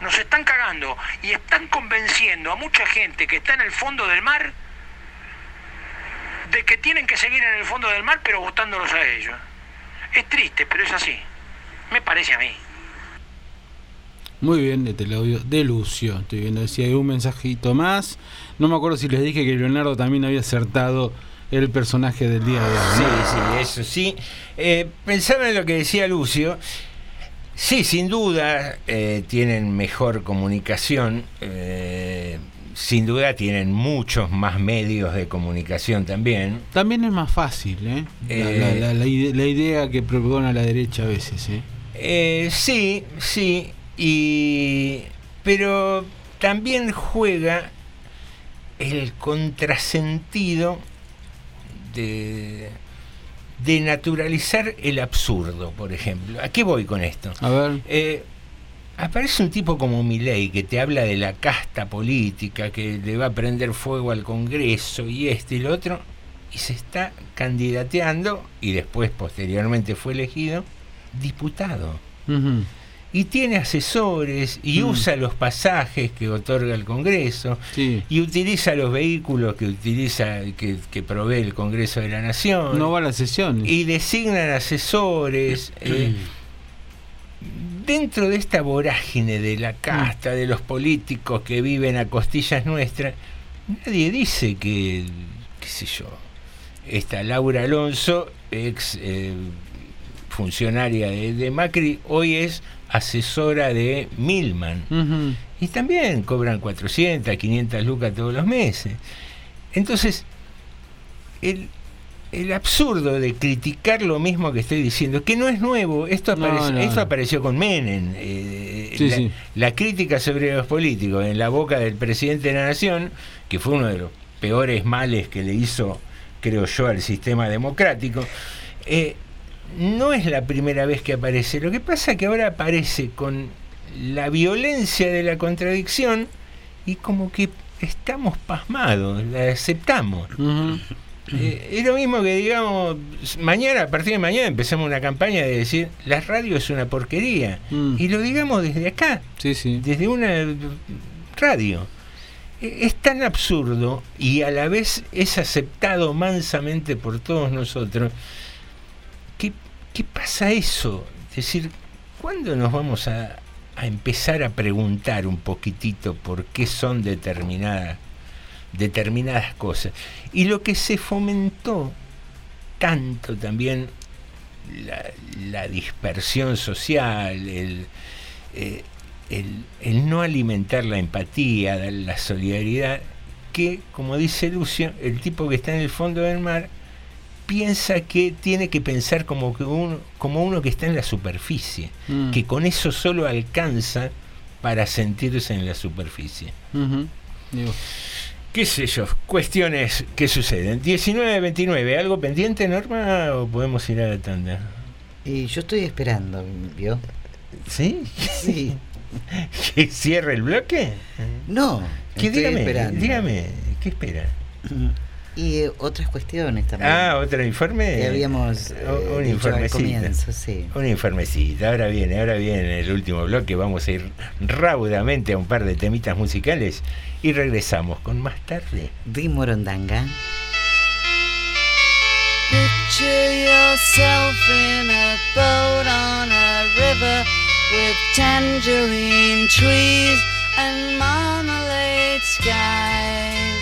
Nos están cagando y están convenciendo a mucha gente que está en el fondo del mar de que tienen que seguir en el fondo del mar pero votándolos a ellos. Es triste, pero es así. Me parece a mí. Muy bien, de Telaudio, de Lucio. Estoy viendo si hay un mensajito más. No me acuerdo si les dije que Leonardo también había acertado el personaje del día de hoy. Sí, ¿no? sí, eso sí. Eh, pensaba en lo que decía Lucio. Sí, sin duda eh, tienen mejor comunicación. eh, sin duda tienen muchos más medios de comunicación también. También es más fácil, ¿eh? La, Eh, la- la- la la idea que propone la derecha a veces, ¿eh? Eh, sí, sí, y pero también juega el contrasentido de, de naturalizar el absurdo, por ejemplo. ¿A qué voy con esto? A ver. Eh, aparece un tipo como Milei que te habla de la casta política, que le va a prender fuego al Congreso y este y lo otro, y se está candidateando, y después posteriormente fue elegido, diputado. Y tiene asesores y Mm. usa los pasajes que otorga el Congreso y utiliza los vehículos que utiliza que, que provee el Congreso de la Nación. No va a las sesiones. Y designan asesores. eh, dentro de esta vorágine de la casta, de los políticos que viven a costillas nuestras, nadie dice que, qué sé yo, esta Laura Alonso, ex eh, funcionaria de, de Macri, hoy es asesora de Milman. Y también cobran 400, 500 lucas todos los meses. Entonces, el, el absurdo de criticar lo mismo que estoy diciendo, que no es nuevo, esto, No, apareció, no, esto no. apareció con Menem. eh, Sí, la, sí. la crítica sobre los políticos en la boca del presidente de la nación, que fue uno de los peores males que le hizo, creo yo, al sistema democrático. Eh, no es la primera vez que aparece. Lo que pasa es que ahora aparece con la violencia de la contradicción y como que estamos pasmados, la aceptamos. Eh, es lo mismo que digamos, mañana, a partir de mañana empezamos una campaña de decir, la radio es una porquería. Y lo digamos desde acá, desde una radio. E- Es tan absurdo y a la vez es aceptado mansamente por todos nosotros. ¿Qué, pasa eso? Es decir, ¿cuándo nos vamos a, empezar a preguntar un poquitito por qué son determinadas determinadas cosas. Y lo que se fomentó tanto también la, la dispersión social, el, eh, el- el no alimentar la empatía, la solidaridad, que, como dice Lucio, el tipo que está en el fondo del mar piensa que tiene que pensar como, que uno, como uno que está en la superficie, Mm. que con eso solo alcanza para sentirse en la superficie. Digo, ¿Qué sé yo? Cuestiones que suceden. 19-29, ¿algo pendiente, Norma, o podemos ir a la tanda? Y yo estoy esperando, ¿vio? ¿Sí? Sí. [LAUGHS] ¿Que cierre el bloque? No, ¿Qué, estoy dígame, esperando. dígame, ¿qué espera? [CLEARS THROAT] Y eh, otras cuestiones también. Ah, otro informe. Que habíamos eh, un informecito. comienzo, sí. Un informecito. Ahora viene, ahora viene el último bloque. Vamos a ir raudamente a un par de temitas musicales y regresamos con más tarde. Di Morondanga. Picture yourself in a boat on a river with tangerine trees and marmalade skies.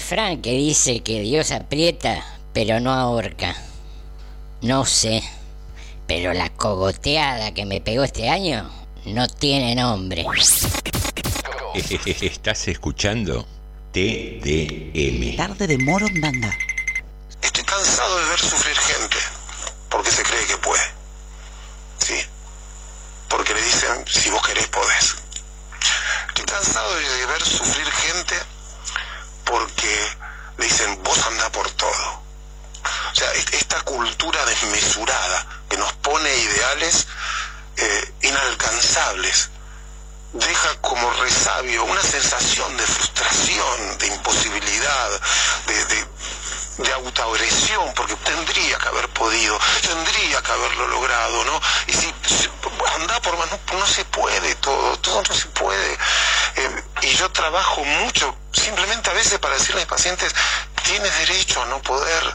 refrán que dice que Dios aprieta, pero no ahorca. No sé, pero la cogoteada que me pegó este año no tiene nombre. [LAUGHS] Estás escuchando TDM. Tarde de Morondanga. Estoy cansado de ver sufrir gente porque se cree que puede. Sí. Porque le dicen, si vos querés, podés. Estoy cansado de ver sufrir gente porque le dicen, vos andá por todo. O sea, est- esta cultura desmesurada que nos pone ideales eh, inalcanzables deja como resabio una sensación de frustración, de imposibilidad, de, de, autoagresión, porque tendría que haber podido, tendría que haberlo logrado, ¿no? Y si, si anda por más, no, no se puede todo, todo no se puede. Eh, y yo trabajo mucho, simplemente a veces para decirle a mis pacientes, tienes derecho a no poder.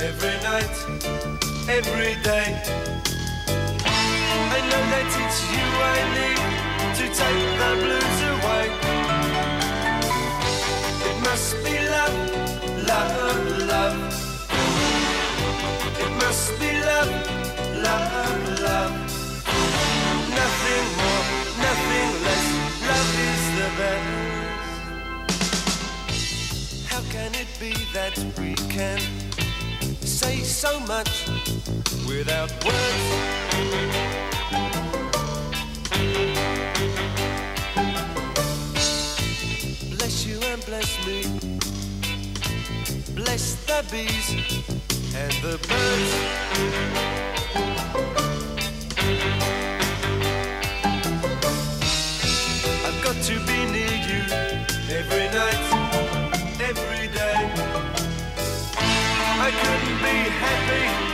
Every night, every day. I know that it's you I need to take the blues away. It must be love, love, love. It must be love, love, love. Nothing more, nothing less. Love is the best. How can it be that we can so much without words? Bless you and bless me. Bless the bees and the birds. I've got to be near you every night, happy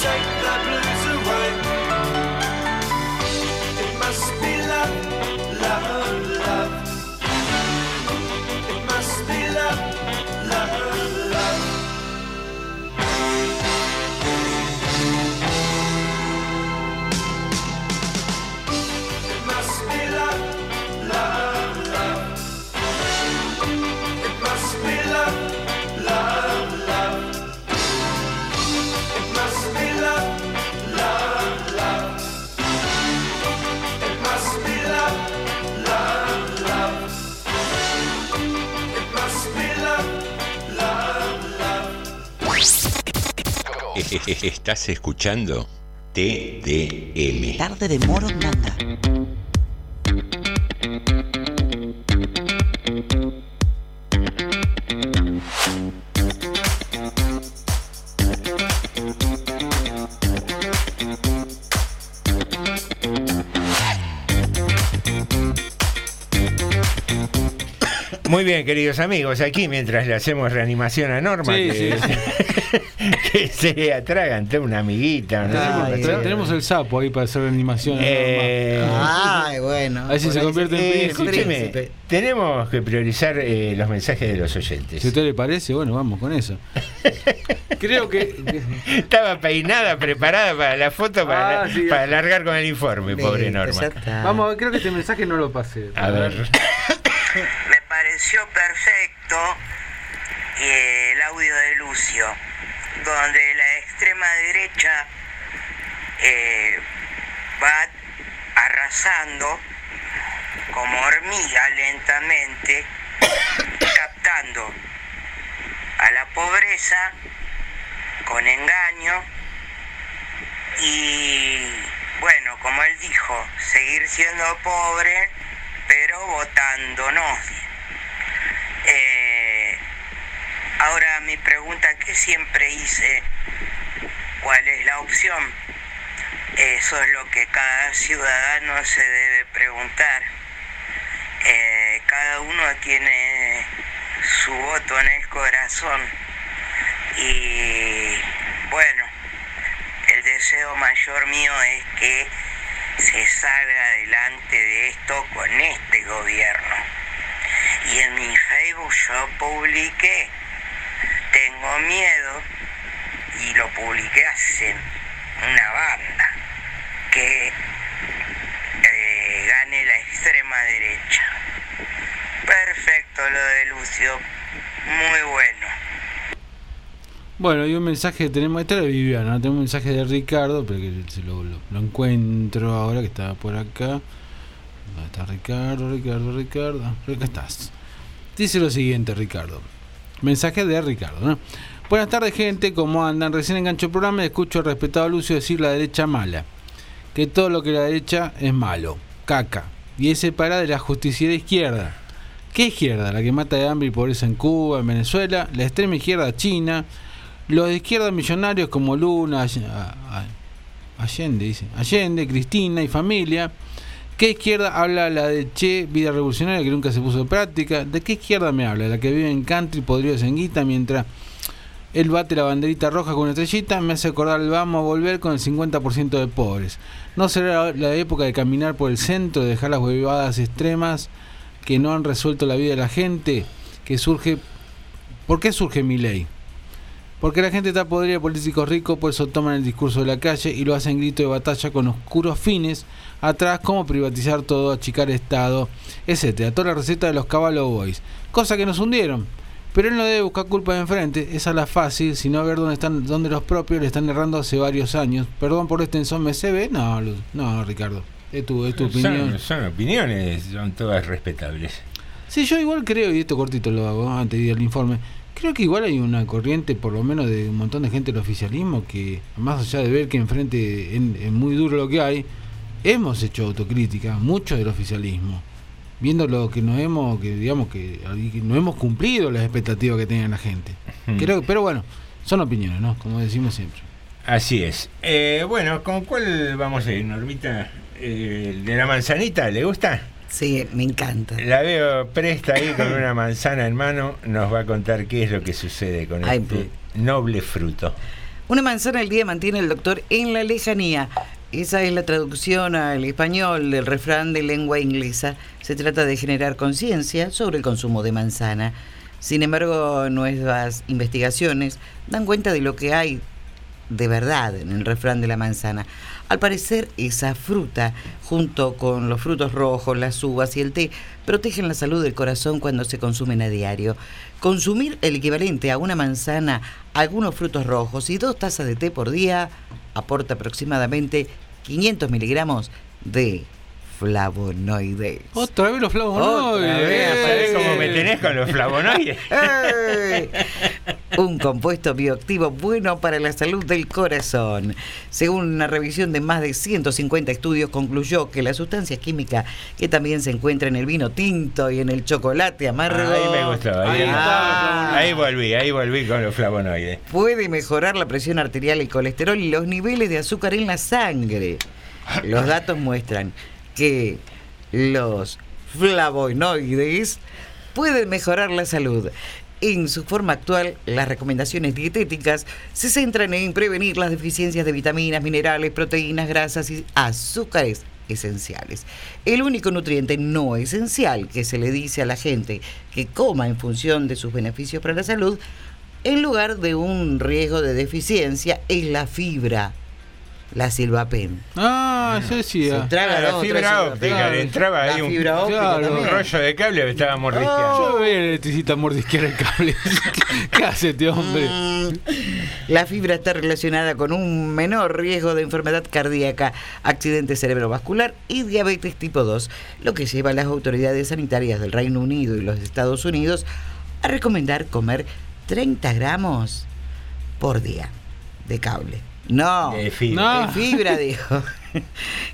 谁 [LAUGHS] Estás escuchando TDM. Tarde de Morondanga. Muy bien, queridos amigos, aquí mientras le hacemos reanimación a Norma, Sí, que, [LAUGHS] que se atragante una amiguita. no tenemos el sapo ahí para hacer animación. Eh, Ay, bueno. A ver si se ahí convierte en Eh, príncipe. escúcheme, tenemos que priorizar eh, los mensajes de los oyentes. Si a usted le parece, bueno, vamos con eso. [LAUGHS] Creo que. Estaba peinada, preparada para la foto, para, Ah, sí, para ya. largar con el informe, pobre Norma. Vamos, a creo que este mensaje no lo pasé. A ver. [COUGHS] Me pareció perfecto eh, el audio de Lucio, donde la extrema derecha eh, va arrasando como hormiga lentamente, captando a la pobreza con engaño y bueno, como él dijo, seguir siendo pobre pero votándonos. Eh, ahora mi pregunta que siempre hice, ¿cuál es la opción? Eso es lo que cada ciudadano se debe preguntar. Eh, cada uno tiene su voto en el corazón y bueno, el deseo mayor mío es que se salga adelante de esto con este gobierno. Y en mi Facebook yo publiqué, tengo miedo, y lo publiqué hace una banda, que eh, gane la extrema derecha. Perfecto lo de Lucio, muy bueno. Bueno, y un mensaje tenemos, este era Viviana, tenemos un mensaje de Ricardo, pero que se lo, lo- lo encuentro ahora que estaba por acá. ¿Dónde está Ricardo, Ricardo, Ricardo? Acá estás. Dice lo siguiente, Ricardo. Mensaje de Ricardo, ¿no? Buenas tardes, gente, ¿cómo andan? Recién engancho el programa y escucho al respetado Lucio decir la derecha mala. Que todo lo que la derecha es malo, caca. Y ese para de la justiciera izquierda. ¿Qué izquierda? La que mata de hambre y pobreza en Cuba, en Venezuela, la extrema izquierda China, los de izquierda millonarios como Luna, Allende, dice, Allende, Cristina y familia. ¿Qué izquierda habla la de Che, vida revolucionaria que nunca se puso en práctica? ¿De qué izquierda me habla? La que vive en country, podridos en guita, mientras él bate la banderita roja con una estrellita, me hace acordar el vamos a volver con el 50% de pobres. ¿No será la época de caminar por el centro, de dejar las huevadas extremas que no han resuelto la vida de la gente? Que surge... ¿Por qué surge mi ley? Porque la gente está podrida de políticos ricos, por eso toman el discurso de la calle y lo hacen grito de batalla con oscuros fines atrás, como privatizar todo, achicar Estado, etcétera. Toda la receta de los Caballo Boys. Cosa que nos hundieron. Pero él no debe buscar culpa de enfrente, esa es la fácil, sino ver dónde están, dónde los propios le están errando hace varios años. Perdón por este ensome CB, no, Lu- no, Ricardo. Es tu, es tu opinión. Son, son opiniones, son todas respetables. Sí, yo igual creo, y esto cortito lo hago antes de ir al informe, creo que igual hay una corriente, por lo menos de un montón de gente del oficialismo, que más allá de ver que enfrente es, es muy duro lo que hay, hemos hecho autocrítica, mucho del oficialismo, viendo lo que nos hemos, que digamos que, que no hemos cumplido las expectativas que tenía la gente. Creo, pero bueno, son opiniones, ¿no? Como decimos siempre. Así es. Eh, bueno, ¿con cuál vamos a ir, Normita? Eh, ¿El de la manzanita? ¿Le gusta? Sí, me encanta. La veo presta ahí con una manzana en mano. Nos va a contar qué es lo que sucede con Ay, este noble fruto. Una manzana al día mantiene el doctor en la lejanía. Esa es la traducción al español del refrán de lengua inglesa. Se trata de generar conciencia sobre el consumo de manzana. Sin embargo, nuevas investigaciones dan cuenta de lo que hay de verdad en el refrán de la manzana. Al parecer, esa fruta, junto con los frutos rojos, las uvas y el té, protegen la salud del corazón cuando se consumen a diario. Consumir el equivalente a una manzana, algunos frutos rojos y dos tazas de té por día aporta aproximadamente 500 miligramos de flavonoides. Otra vez los flavonoides. Otra vez, ¿Sabés cómo me tenés con los flavonoides? [LAUGHS] ¡Ey! Un compuesto bioactivo bueno para la salud del corazón. Según una revisión de más de 150 estudios, concluyó que la sustancia química que también se encuentra en el vino tinto y en el chocolate amargo Ahí me gustó. Ahí, Ah. ahí volví, ahí volví con los flavonoides. puede mejorar la presión arterial, el colesterol y los niveles de azúcar en la sangre. [LAUGHS] Los datos muestran que los flavonoides pueden mejorar la salud. En su forma actual, las recomendaciones dietéticas se centran en prevenir las deficiencias de vitaminas, minerales, proteínas, grasas y azúcares esenciales. El único nutriente no esencial que se le dice a la gente que coma en función de sus beneficios para la salud, en lugar de un riesgo de deficiencia, es la fibra, la silvapen. Ah, yo decía. Se traga Ah, la otra fibra óptica, le entraba La ahí un, fibra óptica un también. rollo de cable que estaba mordisqueando. Yo veía el electricista mordisquear el cable. [LAUGHS] ¿Qué hace este hombre? Mm, La fibra está relacionada con un menor riesgo de enfermedad cardíaca, accidente cerebrovascular y diabetes tipo 2, lo que lleva a las autoridades sanitarias del Reino Unido y los Estados Unidos a recomendar comer 30 gramos por día de cable. No, De fibra. de fibra, dijo. [LAUGHS]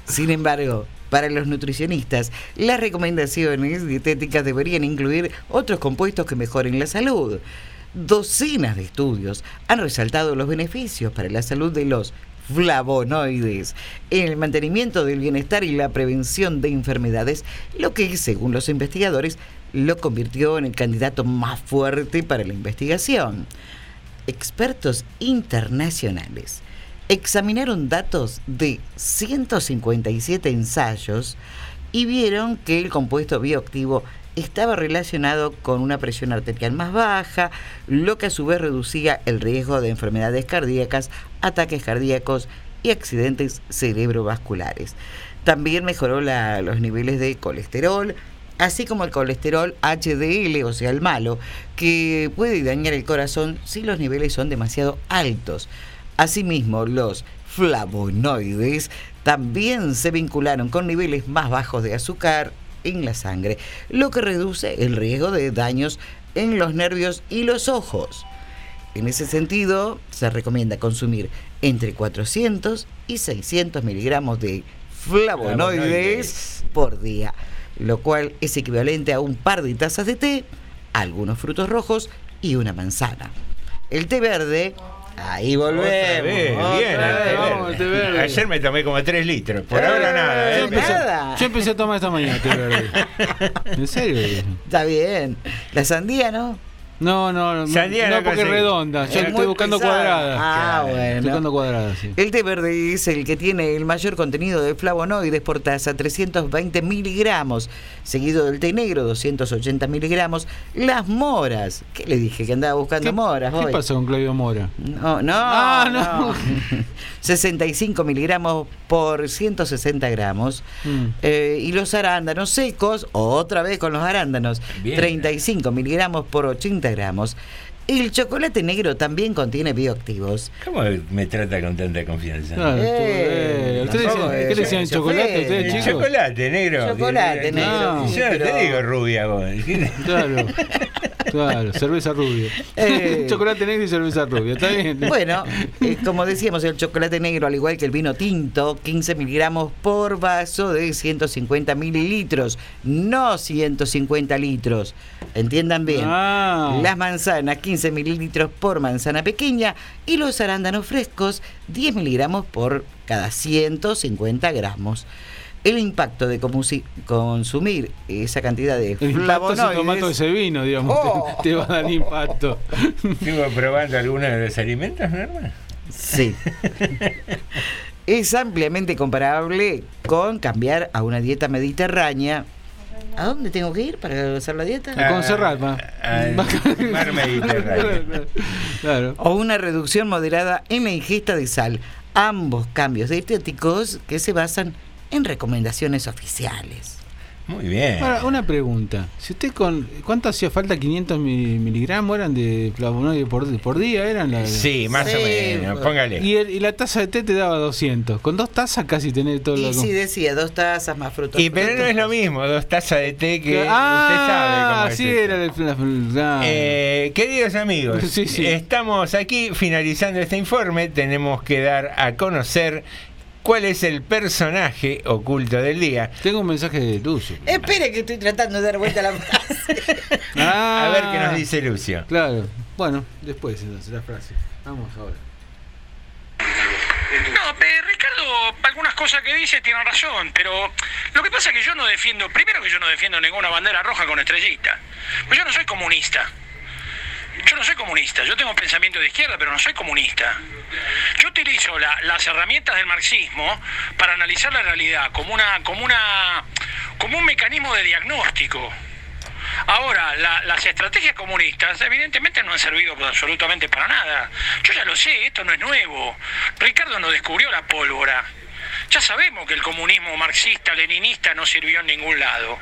Sin embargo, para los nutricionistas, las recomendaciones dietéticas deberían incluir otros compuestos que mejoren la salud. Docenas de estudios han resaltado los beneficios para la salud de los flavonoides en el mantenimiento del bienestar y la prevención de enfermedades, lo que, según los investigadores, lo convirtió en el candidato más fuerte para la investigación. Expertos internacionales examinaron datos de 157 ensayos y vieron que el compuesto bioactivo estaba relacionado con una presión arterial más baja, lo que a su vez reducía el riesgo de enfermedades cardíacas, ataques cardíacos y accidentes cerebrovasculares. También mejoró los niveles de colesterol, así como el colesterol HDL, o sea, el malo, que puede dañar el corazón si los niveles son demasiado altos. Asimismo, los flavonoides también se vincularon con niveles más bajos de azúcar en la sangre, lo que reduce el riesgo de daños en los nervios y los ojos. En ese sentido, se recomienda consumir entre 400 y 600 miligramos de flavonoides Flavonoides. por día, lo cual es equivalente a un par de tazas de té, algunos frutos rojos y una manzana. El té verde, ahí volvemos. Otra vez, otra bien. Ayer me tomé como 3 litros. Por Eh, ahora nada. Yo ¿eh? empecé, Nada. yo empecé a tomar esta mañana té verde. [LAUGHS] ¿En serio? Está bien. La sandía, ¿no? No, no, no, no no porque es redonda. Yo Es estoy buscando pesada. cuadrada. Ah, bueno. buscando cuadrada, sí. El té verde es el que tiene el mayor contenido de flavonoides por taza, 320 miligramos, seguido del té negro, 280 miligramos. Las moras, ¿qué le dije? Que andaba buscando ¿Qué, moras ¿Qué hoy. pasa con Claudio Mora? No, no, [LAUGHS] Ah, no. no. [LAUGHS] 65 miligramos por 160 gramos. Mm. Eh, y los arándanos secos, otra vez con los arándanos, Bien. 35 miligramos por 80 gramos. El chocolate negro también contiene bioactivos. ¿Cómo me trata con tanta confianza? Claro, Eh, eh, ¿Ustedes decían- es- ¿Qué le decían se chocolate ustedes, El chicos? chocolate negro. Chocolate No, negro, Yo no pero- te digo rubia vos. Claro, claro, cerveza rubia. Eh. [LAUGHS] Chocolate negro y cerveza rubia, está bien. Bueno, eh, como decíamos, el chocolate negro, al igual que el vino tinto, 15 miligramos por vaso de 150 mililitros, no 150 litros. Entiendan bien. Ah. Las manzanas, 15 mililitros por manzana pequeña y los arándanos frescos, 10 miligramos por cada 150 gramos. El impacto de consumir esa cantidad de El impacto si tomato flavonoides ese vino, digamos, Oh. te, te va a dar impacto. [LAUGHS] Estuvo probando algunos de los alimentos, Norma. Sí. [LAUGHS] es ampliamente comparable con cambiar a una dieta mediterránea. ¿A dónde tengo que ir para hacer la dieta? A Conserrat, va. Al [LAUGHS] mar Mediterráneo. Claro. O una reducción moderada en la ingesta de sal. Ambos cambios dietéticos que se basan en recomendaciones oficiales. Muy bien. Ahora, una pregunta. Si usted con. ¿Cuánto hacía falta? ¿500 mi- miligramos eran de flavonoides por, por día? ¿Eran la, Sí, más Sí, o menos. Póngale. Y, el- y la taza de té te daba 200. Con dos tazas casi tenés todo lo Y si decía dos tazas más frutos. Y pero no es lo mismo, dos tazas de té que ah, usted sabe cómo es sí esto. era el, Eh, queridos amigos, [LAUGHS] Sí, sí. estamos aquí finalizando este informe. Tenemos que dar a conocer cuál es el personaje oculto del día. Tengo un mensaje de Lucio. Espere que estoy tratando de dar vuelta a la frase. Ah, [LAUGHS] A ver qué nos dice Lucio. Claro. Bueno, después entonces la frase. Vamos ahora. No, eh, Ricardo, algunas cosas que dice tienen razón, pero lo que pasa es que yo no defiendo, primero que yo no defiendo ninguna bandera roja con estrellita, pues yo no soy comunista. Yo no soy comunista, yo tengo pensamiento de izquierda, pero no soy comunista. Yo utilizo la- las herramientas del marxismo para analizar la realidad como una, como una, como un mecanismo de diagnóstico. Ahora, la- las estrategias comunistas evidentemente no han servido absolutamente para nada. Yo ya lo sé, esto no es nuevo. Ricardo no descubrió la pólvora. Ya sabemos que el comunismo marxista, leninista no sirvió en ningún lado.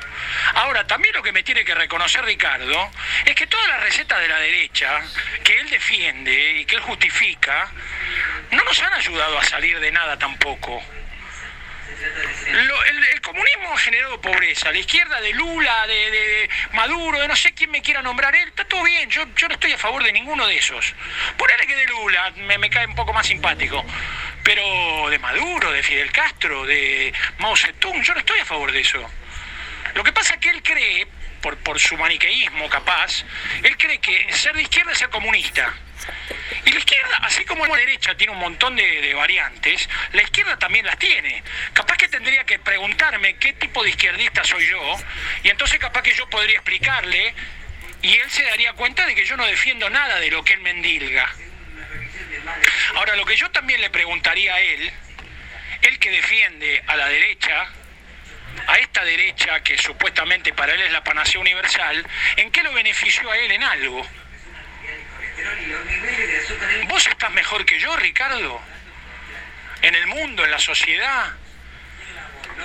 Ahora, también lo que me tiene que reconocer Ricardo es que todas las recetas de la derecha que él defiende y que él justifica no nos han ayudado a salir de nada tampoco. El, comunismo ha generado pobreza. La izquierda de Lula, de, Maduro, de no sé quién me quiera nombrar él, está todo bien. Yo, no estoy a favor de ninguno de esos. Ponele que de Lula me, me cae un poco más simpático. Pero de Maduro, de Fidel Castro, de Mao Zedong, yo no estoy a favor de eso. Lo que pasa es que él cree, por, por su maniqueísmo capaz, él cree que ser de izquierda es ser comunista. Y la izquierda, así como la derecha tiene un montón de, variantes, la izquierda también las tiene. Capaz que tendría que preguntarme qué tipo de izquierdista soy yo, y entonces capaz que yo podría explicarle, y él se daría cuenta de que yo no defiendo nada de lo que él mendilga. Ahora, lo que yo también le preguntaría a él, él que defiende a la derecha, a esta derecha que supuestamente para él es la panacea universal, ¿en qué lo benefició a él en algo? ¿Vos estás mejor que yo, Ricardo? En el mundo, en la sociedad.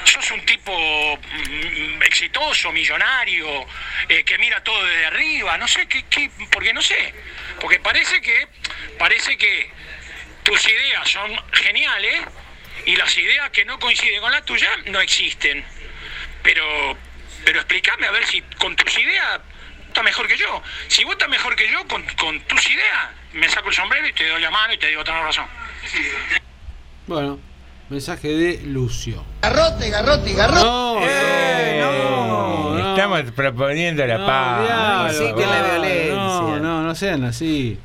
Sos un tipo mm, exitoso, millonario, eh, que mira todo desde arriba. No sé qué, porque no sé. Porque parece que, parece que tus ideas son geniales y las ideas que no coinciden con las tuyas no existen. Pero, pero explícame a ver si con tus ideas mejor que yo. Si vos estás mejor que yo con, con tus ideas, me saco el sombrero y te doy la mano y te digo, tenés razón. Bueno, mensaje de Lucio. Garrote, garrote, garrote. No, no, no. Estamos proponiendo la No, paz. diablo, por favor. No, no, no sean así.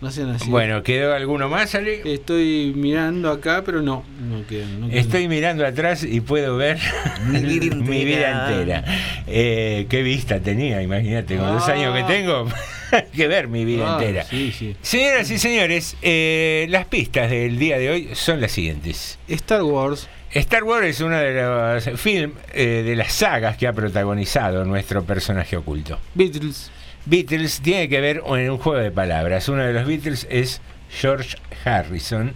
No sean así. Bueno, ¿quedó alguno más, Ale? Estoy mirando acá, pero no, no quedan. Estoy mirando atrás y puedo ver Mi vida [LAUGHS] mi vida entera. Eh, ¿Qué vista tenía? Imagínate, con los Ah. años que tengo, hay [LAUGHS] que ver mi vida Ah, entera. Sí, sí. Señoras y señores, eh, las pistas del día de hoy son las siguientes. Star Wars. Star Wars es uno de los films, eh, de las sagas que ha protagonizado nuestro personaje oculto. Beatles. Beatles tiene que ver en un juego de palabras. Uno de los Beatles es George Harrison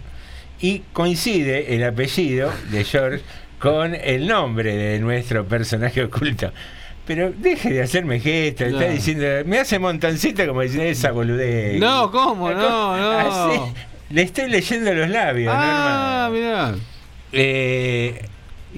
y coincide el apellido de George con el nombre de nuestro personaje oculto. Pero deje de hacerme gestos, está diciendo, me hace montancito como diciendo esa boludez. No, ¿cómo? No, no. Así, le estoy leyendo los labios, Ah, mirá. Norma. Eh,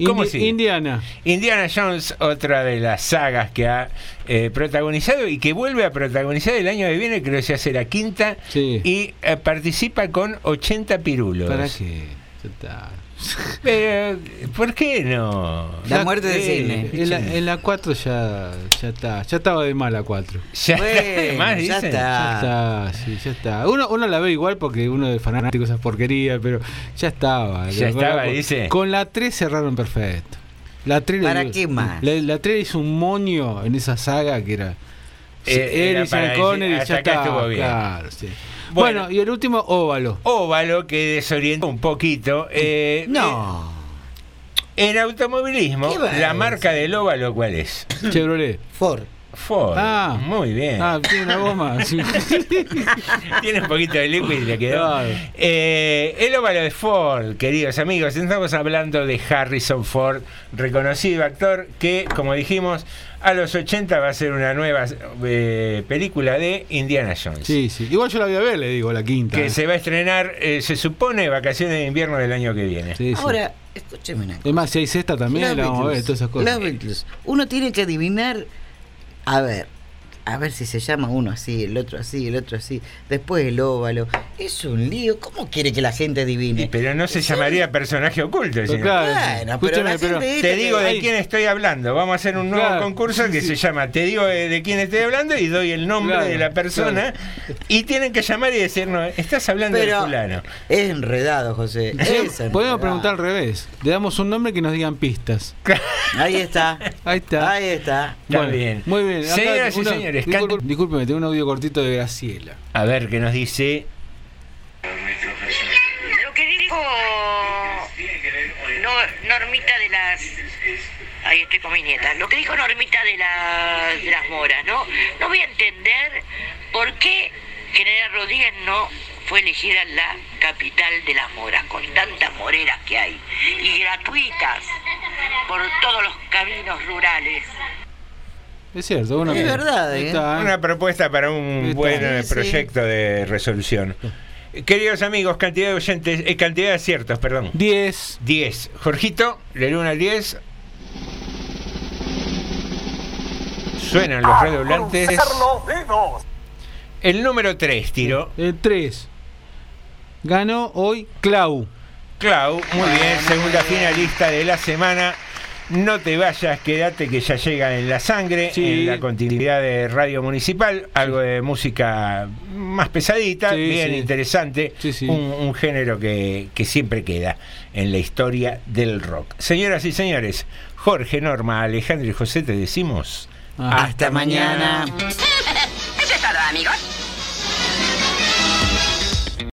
¿Cómo Indi- sigue? Indiana. Indiana Jones, otra de las sagas que ha eh, protagonizado y que vuelve a protagonizar el año que viene, creo que se hace la quinta, y eh, participa con 80 pirulos. ¿Para qué? Está. [LAUGHS] Pero, ¿por qué no? La muerte de Eh, cine. En la, en la 4 ya, ya está. Ya estaba de mal la 4. Ya [LAUGHS] está de más, ya está. Ya está, sí, ya está. Uno, uno la ve igual porque uno es fanático de esas porquerías, pero ya estaba. Ya Con estaba, la- dice. Con la 3 cerraron perfecto. La 3 ¿Para qué más? La, la 3 hizo un moño en esa saga que era. Eh, era Connery, ya bien. Claro, sí. Bueno. Bueno, y el último, óvalo. Óvalo que desorientó un poquito. eh, No. eh, en automovilismo, ¿Qué va a la marca del óvalo, ¿cuál es? Chevrolet. Ford. Ford. Ah. muy bien. Ah, tiene una goma. [LAUGHS] sí. Tiene un poquito de líquido y le quedó. Eh, el óvalo de Ford, queridos amigos, estamos hablando de Harrison Ford, reconocido actor que, como dijimos, a los 80 va a ser una nueva eh, película de Indiana Jones. Sí, sí. Igual yo la voy a ver, le digo, la quinta. Que se va a estrenar, eh, se supone, vacaciones de invierno del año que viene. Sí, sí. Ahora, escúcheme una cosa. Es más, si hay cesta también, la vamos a ver, Beatles, todas esas cosas. los Beatles. Uno tiene que adivinar, a ver, a ver si se llama uno así, el otro así, el otro así, después el óvalo. Es un lío. ¿Cómo quiere que la gente adivine? Pero no se llamaría personaje oculto. Señor. claro, Bueno, pero la pero gente Te digo de quién estoy hablando. Vamos a hacer un nuevo Claro. concurso que Sí, se llama Te digo de, de quién estoy hablando y doy el nombre Claro, de la persona. Y tienen que llamar y decirnos, estás hablando de Pero fulano. es enredado, José. Es Podemos preguntar al revés. Le damos un nombre que nos digan pistas. [LAUGHS] Ahí está. Ahí está. Ahí está. Está bien. Muy bien. Señoras y señores, disculpe- discúlpeme, tengo un audio cortito de Graciela. A ver qué nos dice. Lo que digo Normita de las... Ahí estoy con mi nieta. Lo que dijo Normita de, la- de las moras, ¿no? No voy a entender por qué General Rodríguez no fue elegida la capital de las moras, con tantas moreras que hay, y gratuitas por todos los caminos rurales. Es cierto, una Es verdad, Ahí ¿eh? está, ¿eh? Una propuesta para un Está. buen eh, Sí, sí. proyecto de resolución. Queridos amigos, cantidad de oyentes, eh, cantidad de aciertos, perdón. 10. 10. Jorgito, del 1 al 10. Suenan los redoblantes. El número 3 tiró. El 3. Ganó hoy Clau. Clau, muy bien, segunda finalista de la semana. No te vayas, quédate que ya llega en la sangre, Sí. en la continuidad de Radio Municipal, algo de música más pesadita, Sí, bien sí. interesante, Sí, sí. Un, un género que, que siempre queda en la historia del rock. Señoras y señores, Jorge, Norma, Alejandro y José te decimos Hasta mañana. Eso es todo, amigos.